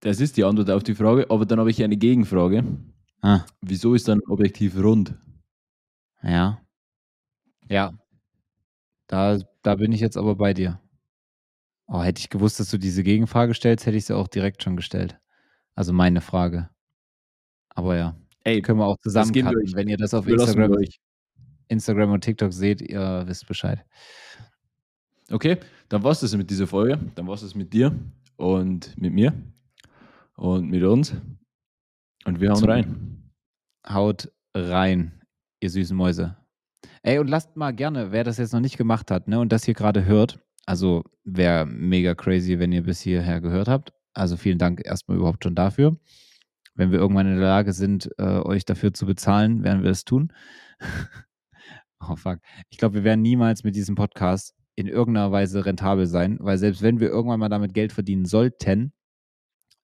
Das ist die Antwort auf die Frage, aber dann habe ich eine Gegenfrage. Ah, Wieso ist dann Objektiv rund? ja. Ja. Da, da bin ich jetzt aber bei dir. Oh, hätte ich gewusst, dass du diese Gegenfrage stellst, hätte ich sie auch direkt schon gestellt. Also meine Frage. Aber ja, Ey, können wir auch zusammencutten. euch. Wenn ihr das auf Instagram. Instagram und TikTok seht, ihr wisst Bescheid. Okay, dann war es das mit dieser Folge. Dann war es das mit dir und mit mir und mit uns. Und wir hauen Zum- rein. Haut rein, ihr süßen Mäuse. Ey, und lasst mal gerne, wer das jetzt noch nicht gemacht hat, ne, und das hier gerade hört, also wäre mega crazy, wenn ihr bis hierher gehört habt. Also vielen Dank erstmal überhaupt schon dafür. Wenn wir irgendwann in der Lage sind, äh, euch dafür zu bezahlen, werden wir es tun. oh fuck. Ich glaube, wir werden niemals mit diesem Podcast in irgendeiner Weise rentabel sein, weil selbst wenn wir irgendwann mal damit Geld verdienen sollten,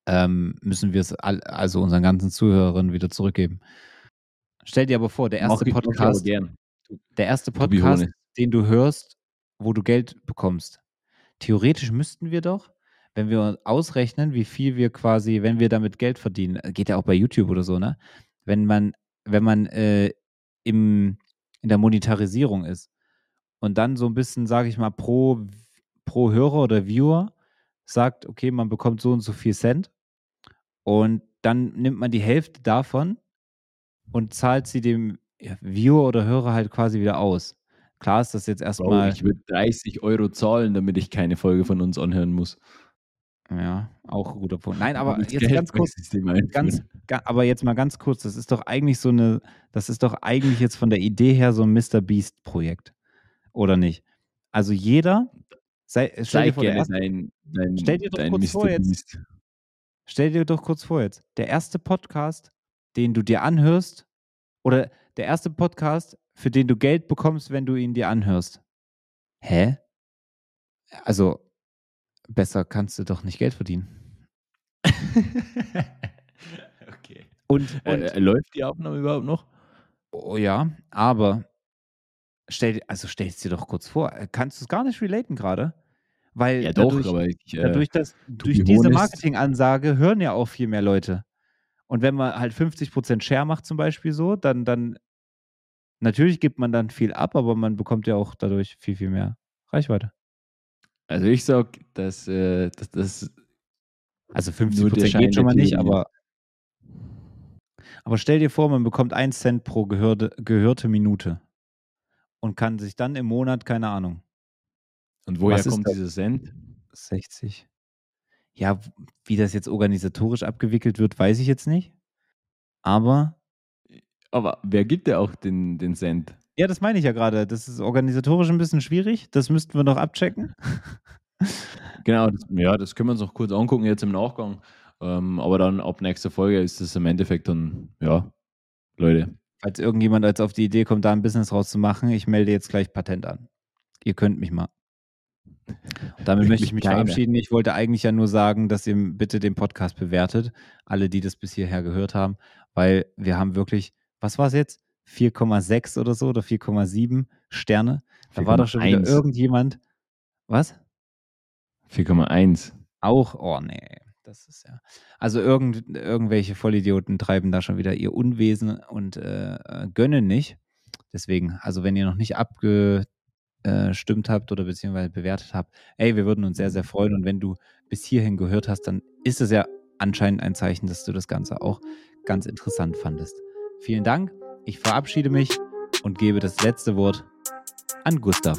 ähm, müssen wir es all, also unseren ganzen Zuhörerinnen wieder zurückgeben. Stell dir aber vor, der erste Podcast, der erste Podcast, den du hörst, wo du Geld bekommst. Theoretisch müssten wir doch, wenn wir ausrechnen, wie viel wir quasi, wenn wir damit Geld verdienen, äh, geht ja auch bei YouTube oder so, ne? Wenn man, wenn man äh, im, in der Monetarisierung ist und dann so ein bisschen, sage ich mal, pro, pro Hörer oder Viewer sagt, okay, man bekommt so und so viel Cent und dann nimmt man die Hälfte davon und zahlt sie dem Viewer oder Hörer halt quasi wieder aus. Klar ist das jetzt erstmal, ich würde 30 Euro zahlen, damit ich keine Folge von uns anhören muss. ja, auch ein guter Punkt. Nein, aber jetzt ganz kurz, ganz, ga, aber jetzt mal ganz kurz, das ist doch eigentlich so eine, das ist doch eigentlich jetzt von der Idee her so ein Mr. Beast-Projekt. Oder nicht? Also jeder, sei, stell dir vor, erste, dein, dein, Stell dir doch kurz Mr. vor jetzt. Beast. Stell dir doch kurz vor jetzt, der erste Podcast, den du dir anhörst, oder der erste Podcast, für den du Geld bekommst, wenn du ihn dir anhörst. Hä? Also, besser kannst du doch nicht Geld verdienen. okay. Und, und Äh, äh, läuft die Aufnahme überhaupt noch? oh ja, aber stell, also stell es dir doch kurz vor, äh, kannst du es gar nicht relaten gerade? Weil Ja, doch, dadurch, aber ich. Äh, dadurch, dass, durch diese Marketingansage hören ja auch viel mehr Leute. Und wenn man halt 50% Share macht zum Beispiel so, dann, dann natürlich gibt man dann viel ab, aber man bekommt ja auch dadurch viel, viel mehr Reichweite. also, ich sag, dass, äh, dass das. Also Nur der 50% Schein geht schon mal nicht, aber aber stell dir vor, man bekommt 1 Cent pro gehörte, gehörte Minute und kann sich dann im Monat, keine Ahnung, Und woher kommt dieser Cent? 60. Ja, wie das jetzt organisatorisch abgewickelt wird, weiß ich jetzt nicht. Aber Aber wer gibt ja auch den, den Cent? ja, das meine ich ja gerade. Das ist organisatorisch ein bisschen schwierig. Das müssten wir noch abchecken. Genau, das, ja, das können wir uns noch kurz angucken jetzt im Nachgang. Ähm, aber dann ab nächster Folge ist es im Endeffekt dann, ja, Leute. Falls irgendjemand jetzt auf die Idee kommt, da ein Business rauszumachen, ich melde jetzt gleich Patent an. Ihr könnt mich mal. Und damit möchte ich mich Keiner. verabschieden. Ich wollte eigentlich ja nur sagen, dass ihr bitte den Podcast bewertet. Alle, die das bis hierher gehört haben, weil wir haben wirklich, was war es jetzt? 4,6 oder so oder 4,7 Sterne. Da war doch schon wieder 4,1. irgendjemand. Was? 4,1. Auch? Oh, nee. Das ist ja. Also irgend, irgendwelche Vollidioten treiben da schon wieder ihr Unwesen und äh, äh, gönnen nicht. Deswegen, also wenn ihr noch nicht abgestimmt habt oder beziehungsweise bewertet habt, ey, wir würden uns sehr, sehr freuen. Und wenn du bis hierhin gehört hast, dann ist es ja anscheinend ein Zeichen, dass du das Ganze auch ganz interessant fandest. Vielen Dank. Ich verabschiede mich und gebe das letzte Wort an Gustav.